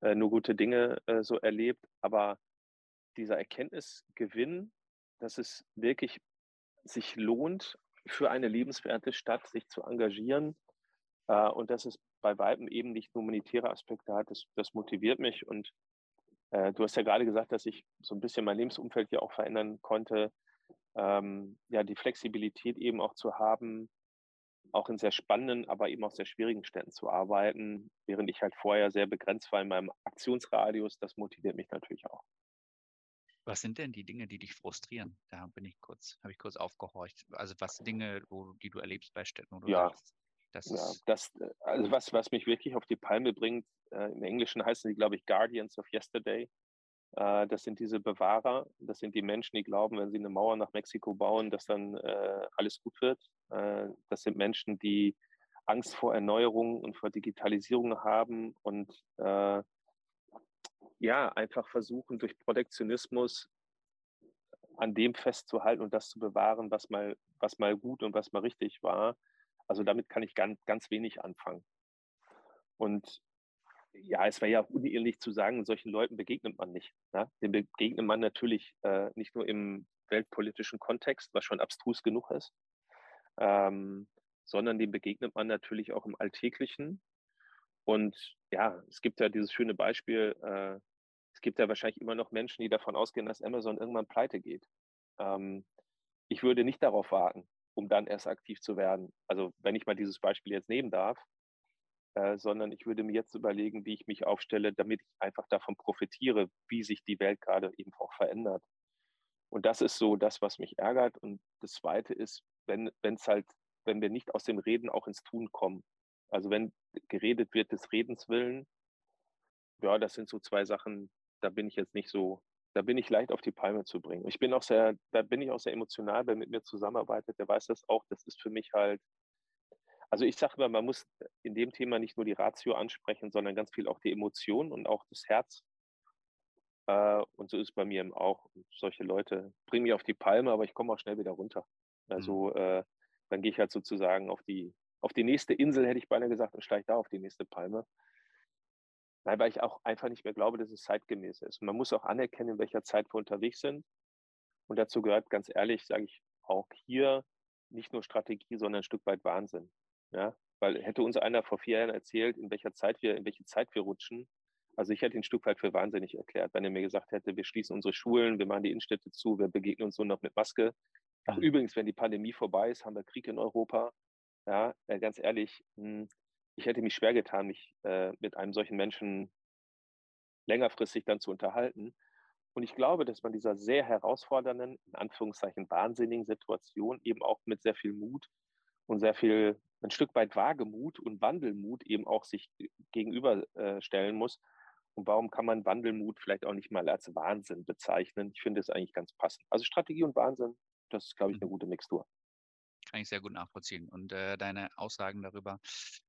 äh, nur gute Dinge so erlebt. Aber dieser Erkenntnisgewinn, dass es wirklich sich lohnt, für eine lebenswerte Stadt sich zu engagieren und dass es bei weitem eben nicht nur monetäre Aspekte hat, das, das motiviert mich und äh, du hast ja gerade gesagt, dass ich so ein bisschen mein Lebensumfeld hier auch verändern konnte. Ähm, ja, die Flexibilität eben auch zu haben, auch in sehr spannenden, aber eben auch sehr schwierigen Städten zu arbeiten, während ich halt vorher sehr begrenzt war in meinem Aktionsradius, das motiviert mich natürlich auch. Was sind denn die Dinge, die dich frustrieren? Da bin ich kurz, habe ich kurz aufgehorcht. Also was Dinge, wo, die du erlebst bei Städten oder ja, das ja, das, äh, also was, was mich wirklich auf die Palme bringt, äh, im Englischen heißen sie, glaube ich, Guardians of Yesterday. Äh, das sind diese Bewahrer, das sind die Menschen, die glauben, wenn sie eine Mauer nach Mexiko bauen, dass dann äh, alles gut wird. Äh, das sind Menschen, die Angst vor Erneuerung und vor Digitalisierung haben und äh, ja, einfach versuchen, durch Protektionismus an dem festzuhalten und das zu bewahren, was mal, was mal gut und was mal richtig war. Also damit kann ich ganz, ganz wenig anfangen. Und ja, es wäre ja unehrlich zu sagen, solchen Leuten begegnet man nicht. Ne? Dem begegnet man natürlich äh, nicht nur im weltpolitischen Kontext, was schon abstrus genug ist, ähm, sondern dem begegnet man natürlich auch im Alltäglichen. Und ja, es gibt ja dieses schöne Beispiel, äh, es gibt ja wahrscheinlich immer noch Menschen, die davon ausgehen, dass Amazon irgendwann pleite geht. Ähm, ich würde nicht darauf warten, um dann erst aktiv zu werden. Also wenn ich mal dieses Beispiel jetzt nehmen darf, äh, sondern ich würde mir jetzt überlegen, wie ich mich aufstelle, damit ich einfach davon profitiere, wie sich die Welt gerade eben auch verändert. Und das ist so das, was mich ärgert. Und das Zweite ist, wenn es halt, wenn wir nicht aus dem Reden auch ins Tun kommen. Also wenn geredet wird des Redens willen ja, das sind so zwei Sachen, da bin ich jetzt nicht so, da bin ich leicht auf die Palme zu bringen. Ich bin auch sehr, da bin ich auch sehr emotional, wer mit mir zusammenarbeitet, der weiß das auch. Das ist für mich halt, also ich sage immer, man muss in dem Thema nicht nur die Ratio ansprechen, sondern ganz viel auch die Emotionen und auch das Herz. Äh, und so ist es bei mir eben auch. solche Leute bringen mich auf die Palme, aber ich komme auch schnell wieder runter. Also mhm. äh, dann gehe ich halt sozusagen auf die, auf die nächste Insel, hätte ich beinahe gesagt, und steige da auf die nächste Palme. Nein, weil ich auch einfach nicht mehr glaube, dass es zeitgemäß ist. Und man muss auch anerkennen, in welcher Zeit wir unterwegs sind. Und dazu gehört, ganz ehrlich, sage ich auch hier nicht nur Strategie, sondern ein Stück weit Wahnsinn. Ja, weil hätte uns einer vor vier Jahren erzählt, in welcher Zeit wir, in welche Zeit wir rutschen, also ich hätte ihn ein Stück weit für wahnsinnig erklärt, wenn er mir gesagt hätte, wir schließen unsere Schulen, wir machen die Innenstädte zu, wir begegnen uns nur noch mit Maske. Ach, mhm. übrigens, wenn die Pandemie vorbei ist, haben wir Krieg in Europa. Ja, äh, ganz ehrlich, hm, ich hätte mich schwer getan, mich äh, mit einem solchen Menschen längerfristig dann zu unterhalten. Und ich glaube, dass man dieser sehr herausfordernden, in Anführungszeichen wahnsinnigen Situation eben auch mit sehr viel Mut und sehr viel, ein Stück weit Wagemut und Wandelmut eben auch sich gegenüberstellen muss. Und warum kann man Wandelmut vielleicht auch nicht mal als Wahnsinn bezeichnen? Ich finde es eigentlich ganz passend. Also Strategie und Wahnsinn, das ist, glaube ich, eine mhm. gute Mixtur. Kann ich sehr gut nachvollziehen. Und äh, deine Aussagen darüber,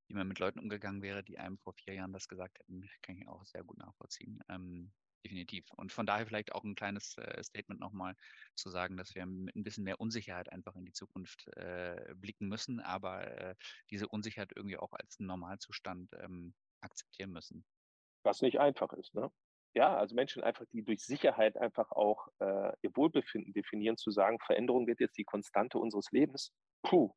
wie man mit Leuten umgegangen wäre, die einem vor vier Jahren das gesagt hätten, kann ich auch sehr gut nachvollziehen. Ähm, definitiv. Und von daher vielleicht auch ein kleines äh, Statement nochmal zu sagen, dass wir mit ein bisschen mehr Unsicherheit einfach in die Zukunft äh, blicken müssen, aber äh, diese Unsicherheit irgendwie auch als Normalzustand ähm, akzeptieren müssen. Was nicht einfach ist, ne? Ja, also Menschen einfach, die durch Sicherheit einfach auch äh, ihr Wohlbefinden definieren, zu sagen, Veränderung wird jetzt die Konstante unseres Lebens. Puh,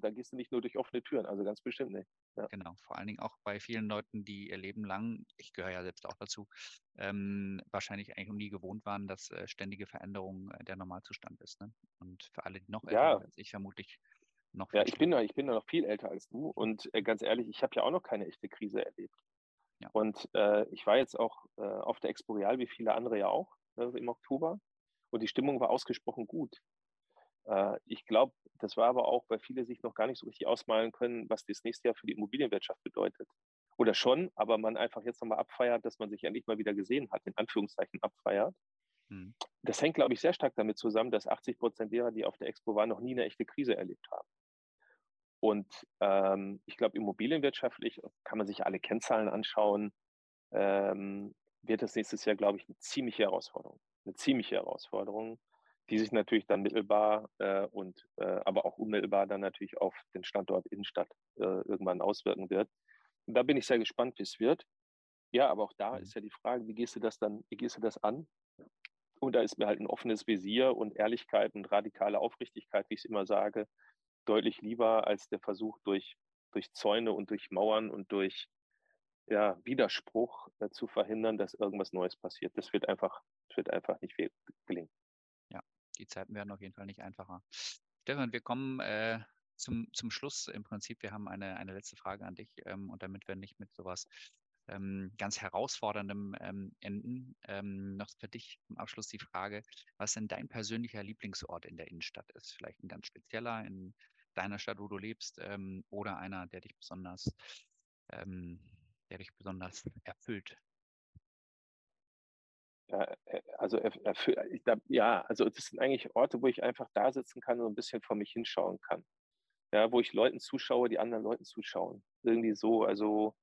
da gehst du nicht nur durch offene Türen, also ganz bestimmt nicht. Ja. Genau, vor allen Dingen auch bei vielen Leuten, die ihr Leben lang, ich gehöre ja selbst auch dazu, ähm, wahrscheinlich eigentlich nie gewohnt waren, dass äh, ständige Veränderung äh, der Normalzustand ist. Ne? Und für alle, die noch älter ja. als ich vermutlich noch. Ja, ich bin, ich bin noch viel älter als du und äh, ganz ehrlich, ich habe ja auch noch keine echte Krise erlebt. Ja. Und äh, ich war jetzt auch äh, auf der Exporeal, wie viele andere ja auch, äh, im Oktober. Und die Stimmung war ausgesprochen gut. Äh, ich glaube, das war aber auch, weil viele sich noch gar nicht so richtig ausmalen können, was das nächste Jahr für die Immobilienwirtschaft bedeutet. Oder schon, aber man einfach jetzt nochmal abfeiert, dass man sich endlich mal wieder gesehen hat, in Anführungszeichen abfeiert. Hm. Das hängt, glaube ich, sehr stark damit zusammen, dass 80 Prozent derer, die auf der Expo waren, noch nie eine echte Krise erlebt haben. Und ähm, ich glaube, immobilienwirtschaftlich kann man sich alle Kennzahlen anschauen, ähm, wird das nächstes Jahr, glaube ich, eine ziemliche Herausforderung. Eine ziemliche Herausforderung, die sich natürlich dann mittelbar äh, und äh, aber auch unmittelbar dann natürlich auf den Standort Innenstadt äh, irgendwann auswirken wird. Und da bin ich sehr gespannt, wie es wird. Ja, aber auch da mhm. ist ja die Frage, wie gehst du das dann, wie gehst du das an? Und da ist mir halt ein offenes Visier und Ehrlichkeit und radikale Aufrichtigkeit, wie ich es immer sage, deutlich lieber als der Versuch durch, durch Zäune und durch Mauern und durch ja, Widerspruch äh, zu verhindern, dass irgendwas Neues passiert. Das wird einfach, wird einfach nicht gelingen. Ja, die Zeiten werden auf jeden Fall nicht einfacher. Stefan, wir kommen äh, zum, zum Schluss im Prinzip. Wir haben eine, eine letzte Frage an dich ähm, und damit wir nicht mit sowas ähm, ganz herausforderndem ähm, enden, ähm, noch für dich zum Abschluss die Frage, was denn dein persönlicher Lieblingsort in der Innenstadt ist? Vielleicht ein ganz spezieller in deiner Stadt, wo du lebst, ähm, oder einer, der dich besonders, ähm, der dich besonders erfüllt? Ja, äh, also erfüllt, ja, also das sind eigentlich Orte, wo ich einfach da sitzen kann und ein bisschen vor mich hinschauen kann. Ja, wo ich Leuten zuschaue, die anderen Leuten zuschauen. Irgendwie so, also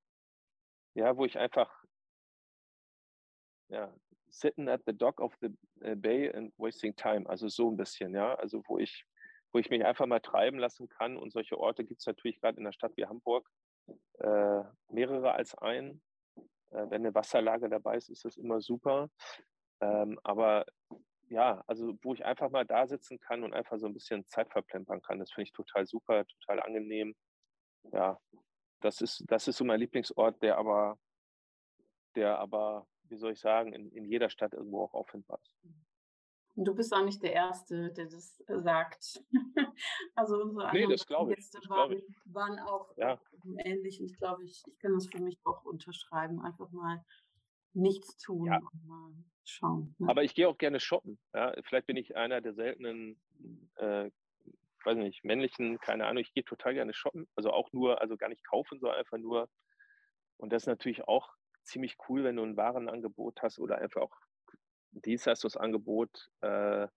ja, wo ich einfach ja, sitting at the dock of the äh, bay and wasting time, also so ein bisschen, ja, also wo ich wo ich mich einfach mal treiben lassen kann. Und solche Orte gibt es natürlich gerade in einer Stadt wie Hamburg äh, mehrere als ein. Äh, wenn eine Wasserlage dabei ist, ist das immer super. Ähm, aber ja, also wo ich einfach mal da sitzen kann und einfach so ein bisschen Zeit verplempern kann, das finde ich total super, total angenehm. Ja, das ist, das ist so mein Lieblingsort, der aber, der aber, wie soll ich sagen, in, in jeder Stadt irgendwo auch auffindbar ist. Du bist auch nicht der Erste, der das sagt. also unsere nee, ich, Gäste waren, waren, auch ja. ähnlich. Und ich glaube, ich, ich kann das für mich auch unterschreiben. Einfach mal nichts tun ja. und mal schauen. Ne? Aber ich gehe auch gerne shoppen. Ja? Vielleicht bin ich einer der seltenen, äh, weiß nicht, männlichen, keine Ahnung, ich gehe total gerne shoppen. Also auch nur, also gar nicht kaufen, sondern einfach nur. Und das ist natürlich auch ziemlich cool, wenn du ein Warenangebot hast oder einfach auch Dienstleistungsangebot, äh,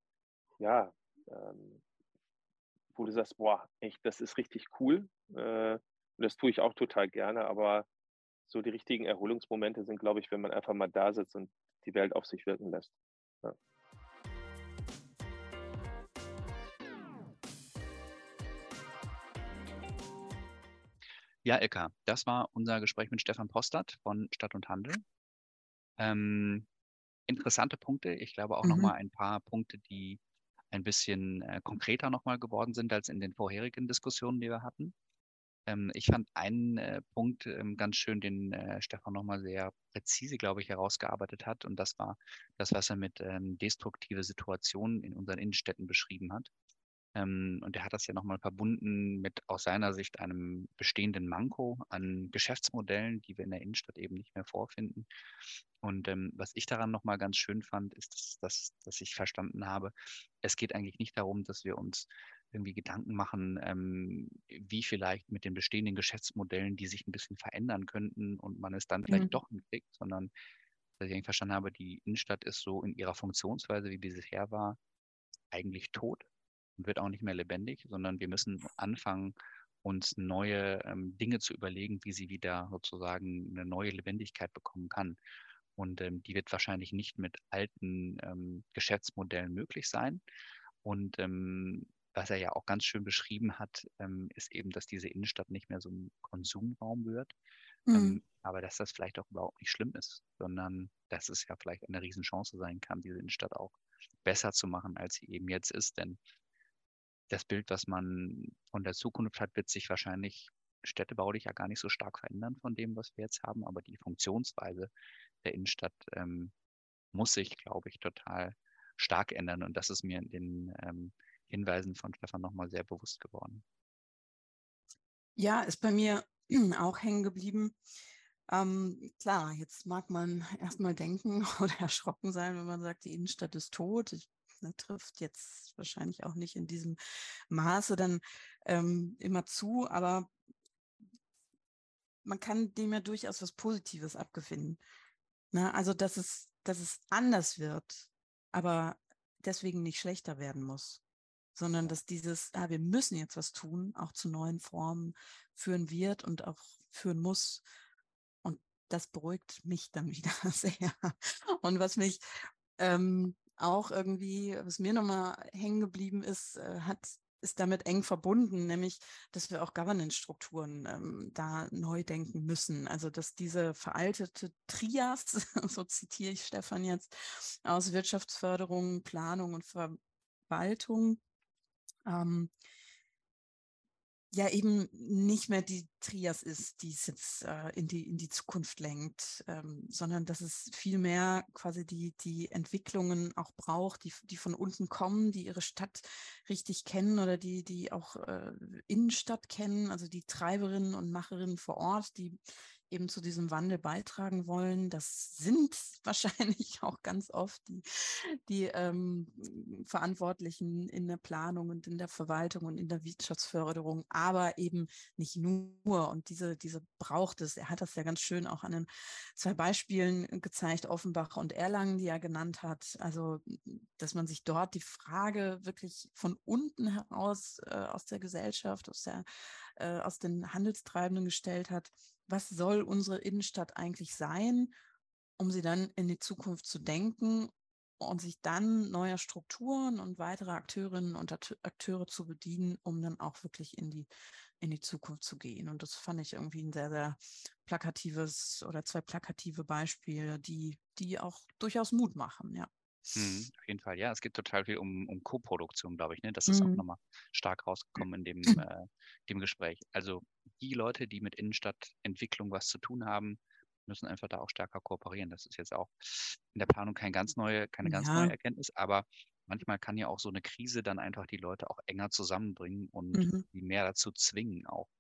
ja, ähm, wo du sagst, boah, echt, das ist richtig cool. Äh, und das tue ich auch total gerne, aber so die richtigen Erholungsmomente sind, glaube ich, wenn man einfach mal da sitzt und die Welt auf sich wirken lässt. Ja. Ja, Ilka, das war unser Gespräch mit Stefan Postert von Stadt und Handel. Ähm, interessante Punkte. Ich glaube auch mhm. nochmal ein paar Punkte, die ein bisschen äh, konkreter nochmal geworden sind als in den vorherigen Diskussionen, die wir hatten. Ähm, ich fand einen äh, Punkt ähm, ganz schön, den äh, Stefan nochmal sehr präzise, glaube ich, herausgearbeitet hat. Und das war das, was er mit ähm, destruktive Situationen in unseren Innenstädten beschrieben hat. Ähm, und er hat das ja nochmal verbunden mit aus seiner Sicht einem bestehenden Manko an Geschäftsmodellen, die wir in der Innenstadt eben nicht mehr vorfinden. Und ähm, was ich daran nochmal ganz schön fand, ist, dass, dass, dass ich verstanden habe, es geht eigentlich nicht darum, dass wir uns irgendwie Gedanken machen, ähm, wie vielleicht mit den bestehenden Geschäftsmodellen, die sich ein bisschen verändern könnten und man es dann vielleicht mhm. doch hinkriegt, sondern dass ich eigentlich verstanden habe, die Innenstadt ist so in ihrer Funktionsweise, wie bisher war, eigentlich tot und wird auch nicht mehr lebendig, sondern wir müssen anfangen, uns neue ähm, Dinge zu überlegen, wie sie wieder sozusagen eine neue Lebendigkeit bekommen kann. Und ähm, die wird wahrscheinlich nicht mit alten ähm, Geschäftsmodellen möglich sein. Und ähm, was er ja auch ganz schön beschrieben hat, ähm, ist eben, dass diese Innenstadt nicht mehr so ein Konsumraum wird. Ähm, mhm. aber dass das vielleicht auch überhaupt nicht schlimm ist, sondern dass es ja vielleicht eine Riesenchance sein kann, diese Innenstadt auch besser zu machen, als sie eben jetzt ist. Denn das Bild, was man von der Zukunft hat, wird sich wahrscheinlich städtebaulich ja gar nicht so stark verändern von dem, was wir jetzt haben. Aber die Funktionsweise der Innenstadt ähm, muss sich, glaube ich, total stark ändern. Und das ist mir in den ähm, Hinweisen von Stefan nochmal sehr bewusst geworden. Ja, ist bei mir auch hängen geblieben. Ähm, klar, jetzt mag man erstmal denken oder erschrocken sein, wenn man sagt, die Innenstadt ist tot. Ich ne, trifft jetzt wahrscheinlich auch nicht in diesem Maße dann ähm, immer zu, aber man kann dem ja durchaus was Positives abgewinnen. Ne? Also, dass es, dass es anders wird, aber deswegen nicht schlechter werden muss, sondern dass dieses, ah, wir müssen jetzt was tun, auch zu neuen Formen führen wird und auch führen muss. Und das beruhigt mich dann wieder sehr. Und was mich ähm, auch irgendwie, was mir nochmal hängen geblieben ist, äh, hat ist damit eng verbunden, nämlich, dass wir auch Governance-Strukturen ähm, da neu denken müssen. Also, dass diese veraltete Trias, so zitiere ich Stefan jetzt, aus Wirtschaftsförderung, Planung und Verwaltung, ähm, ja eben nicht mehr die Trias ist, die es jetzt äh, in, die, in die Zukunft lenkt, ähm, sondern dass es vielmehr quasi die, die Entwicklungen auch braucht, die, die von unten kommen, die ihre Stadt richtig kennen oder die, die auch äh, Innenstadt kennen, also die Treiberinnen und Macherinnen vor Ort, die eben zu diesem Wandel beitragen wollen. Das sind wahrscheinlich auch ganz oft die, die ähm, Verantwortlichen in der Planung und in der Verwaltung und in der Wirtschaftsförderung, aber eben nicht nur. Und diese, diese braucht es. Er hat das ja ganz schön auch an den zwei Beispielen gezeigt, Offenbach und Erlangen, die er genannt hat. Also, dass man sich dort die Frage wirklich von unten heraus äh, aus der Gesellschaft, aus der äh, aus den Handelstreibenden gestellt hat, was soll unsere Innenstadt eigentlich sein, um sie dann in die Zukunft zu denken und sich dann neuer Strukturen und weitere Akteurinnen und Akteure zu bedienen, um dann auch wirklich in die, in die Zukunft zu gehen. Und das fand ich irgendwie ein sehr, sehr plakatives oder zwei plakative Beispiele, die, die auch durchaus Mut machen, ja. Mhm, auf jeden Fall, ja. Es geht total viel um, um Co-Produktion, glaube ich. Ne? Das ist mhm. auch nochmal stark rausgekommen in dem, äh, dem Gespräch. Also die Leute, die mit Innenstadtentwicklung was zu tun haben, müssen einfach da auch stärker kooperieren. Das ist jetzt auch in der Planung keine ganz neue, keine ganz ja. neue Erkenntnis, aber manchmal kann ja auch so eine Krise dann einfach die Leute auch enger zusammenbringen und mhm. die mehr dazu zwingen, auch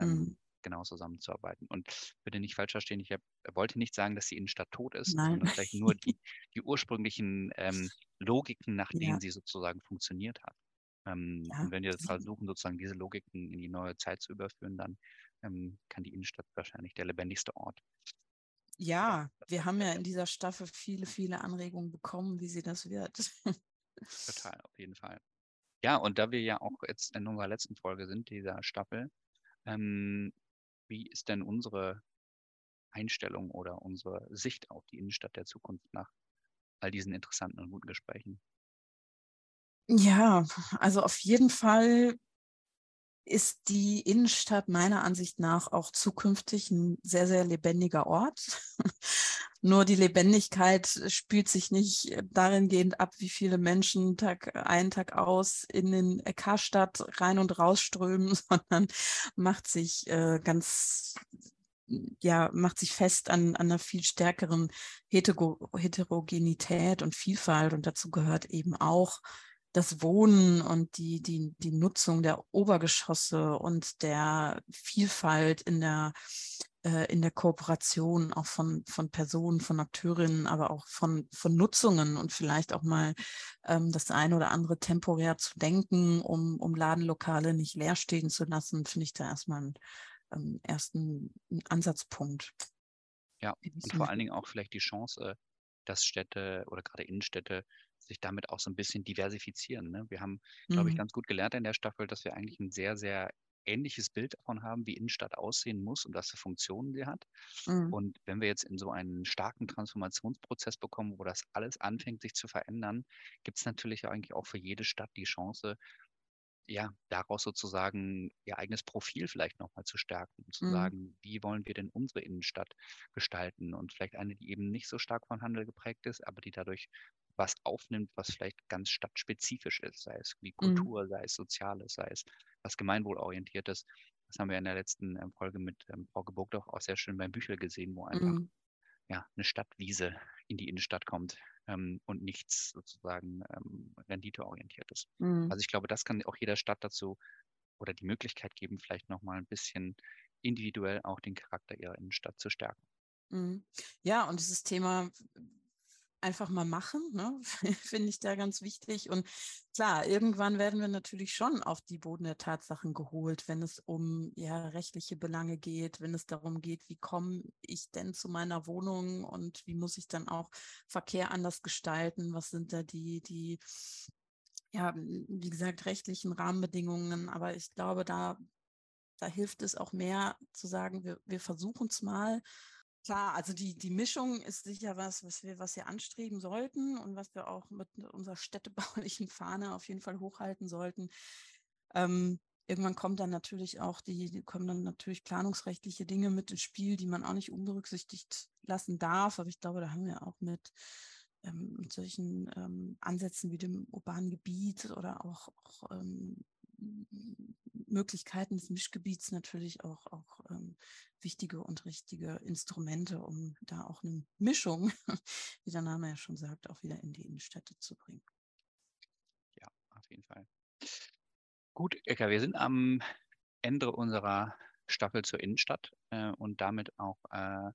ähm, mhm genau zusammenzuarbeiten. Und bitte nicht falsch verstehen, ich hab, wollte nicht sagen, dass die Innenstadt tot ist, Nein. sondern vielleicht nur die, die ursprünglichen ähm, Logiken, nach denen ja. sie sozusagen funktioniert hat. Ähm, ja. Und wenn wir versuchen, sozusagen diese Logiken in die neue Zeit zu überführen, dann ähm, kann die Innenstadt wahrscheinlich der lebendigste Ort ja, wir haben ja in dieser Staffel viele, viele Anregungen bekommen, wie sie das wird. Total, auf jeden Fall. Ja, und da wir ja auch jetzt in unserer letzten Folge sind, dieser Staffel, ähm, wie ist denn unsere Einstellung oder unsere Sicht auf die Innenstadt der Zukunft nach all diesen interessanten und guten Gesprächen? Ja, also auf jeden Fall ist die Innenstadt meiner Ansicht nach auch zukünftig ein sehr, sehr lebendiger Ort. Nur die Lebendigkeit spielt sich nicht darin gehend ab, wie viele Menschen Tag ein, Tag aus in den Karstadt rein und rausströmen, sondern macht sich äh, ganz ja, macht sich fest an, an einer viel stärkeren Hetero Heterogenität und Vielfalt. Und dazu gehört eben auch das Wohnen und die, die, die Nutzung der Obergeschosse und der Vielfalt in der, äh, in der Kooperation auch von, von Personen, von Akteurinnen, aber auch von, von Nutzungen und vielleicht auch mal ähm, das eine oder andere temporär zu denken, um, um Ladenlokale nicht leer stehen zu lassen, finde ich da erstmal einen ähm, ersten Ansatzpunkt. Ja, und vor allen Dingen auch vielleicht die Chance, dass Städte oder gerade Innenstädte sich damit auch so ein bisschen diversifizieren. Ne? Wir haben, glaube ich, mhm. ganz gut gelernt in der Staffel, dass wir eigentlich ein sehr, sehr ähnliches Bild davon haben, wie Innenstadt aussehen muss und was für Funktionen sie hat. Mhm. Und wenn wir jetzt in so einen starken Transformationsprozess bekommen, wo das alles anfängt, sich zu verändern, gibt es natürlich eigentlich auch für jede Stadt die Chance, ja, daraus sozusagen ihr eigenes Profil vielleicht nochmal zu stärken und zu mhm. sagen, wie wollen wir denn unsere Innenstadt gestalten und vielleicht eine, die eben nicht so stark von Handel geprägt ist, aber die dadurch was aufnimmt, was vielleicht ganz stadtspezifisch ist, sei es wie mhm. Kultur, mhm. sei es Soziales, sei es was gemeinwohlorientiertes. Das haben wir in der letzten ähm, Folge mit ähm, Frau Geburgdorf auch sehr schön beim Büchel gesehen, wo einfach mhm. ja, eine Stadtwiese in die Innenstadt kommt ähm, und nichts sozusagen ähm, renditeorientiertes. Mhm. Also ich glaube, das kann auch jeder Stadt dazu oder die Möglichkeit geben, vielleicht nochmal ein bisschen individuell auch den Charakter ihrer Innenstadt zu stärken. Mhm. Ja, und dieses Thema einfach mal machen, ne? finde ich da ganz wichtig. Und klar, irgendwann werden wir natürlich schon auf die Boden der Tatsachen geholt, wenn es um ja rechtliche Belange geht, wenn es darum geht, wie komme ich denn zu meiner Wohnung und wie muss ich dann auch Verkehr anders gestalten? Was sind da die, die, ja, wie gesagt, rechtlichen Rahmenbedingungen? Aber ich glaube, da, da hilft es auch mehr zu sagen, wir, wir versuchen es mal Klar, also die, die Mischung ist sicher was, was wir, was wir anstreben sollten und was wir auch mit unserer städtebaulichen Fahne auf jeden Fall hochhalten sollten. Ähm, irgendwann kommt dann natürlich auch die, kommen dann natürlich planungsrechtliche Dinge mit ins Spiel, die man auch nicht unberücksichtigt lassen darf. Aber ich glaube, da haben wir auch mit, ähm, mit solchen ähm, Ansätzen wie dem urbanen Gebiet oder auch, auch ähm, Möglichkeiten des Mischgebiets natürlich auch, auch ähm, wichtige und richtige Instrumente, um da auch eine Mischung, wie der Name ja schon sagt, auch wieder in die Innenstädte zu bringen. Ja, auf jeden Fall. Gut, Eka, wir sind am Ende unserer Staffel zur Innenstadt äh, und damit auch äh,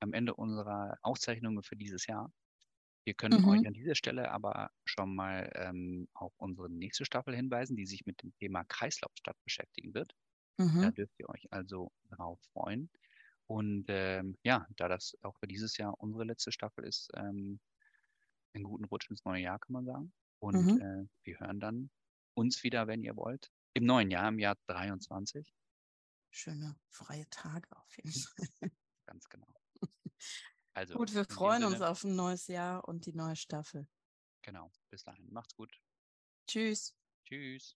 am Ende unserer Aufzeichnungen für dieses Jahr. Wir können mhm. euch an dieser Stelle aber schon mal ähm, auf unsere nächste Staffel hinweisen, die sich mit dem Thema Kreislaufstadt beschäftigen wird. Mhm. Da dürft ihr euch also darauf freuen. Und ähm, ja, da das auch für dieses Jahr unsere letzte Staffel ist, ähm, einen guten Rutsch ins neue Jahr, kann man sagen. Und mhm. äh, wir hören dann uns wieder, wenn ihr wollt, im neuen Jahr, im Jahr 23. Schöne freie Tage auf jeden Fall. Ganz genau. Also, gut, wir freuen uns auf ein neues Jahr und die neue Staffel. Genau. Bis dahin. Macht's gut. Tschüss. Tschüss.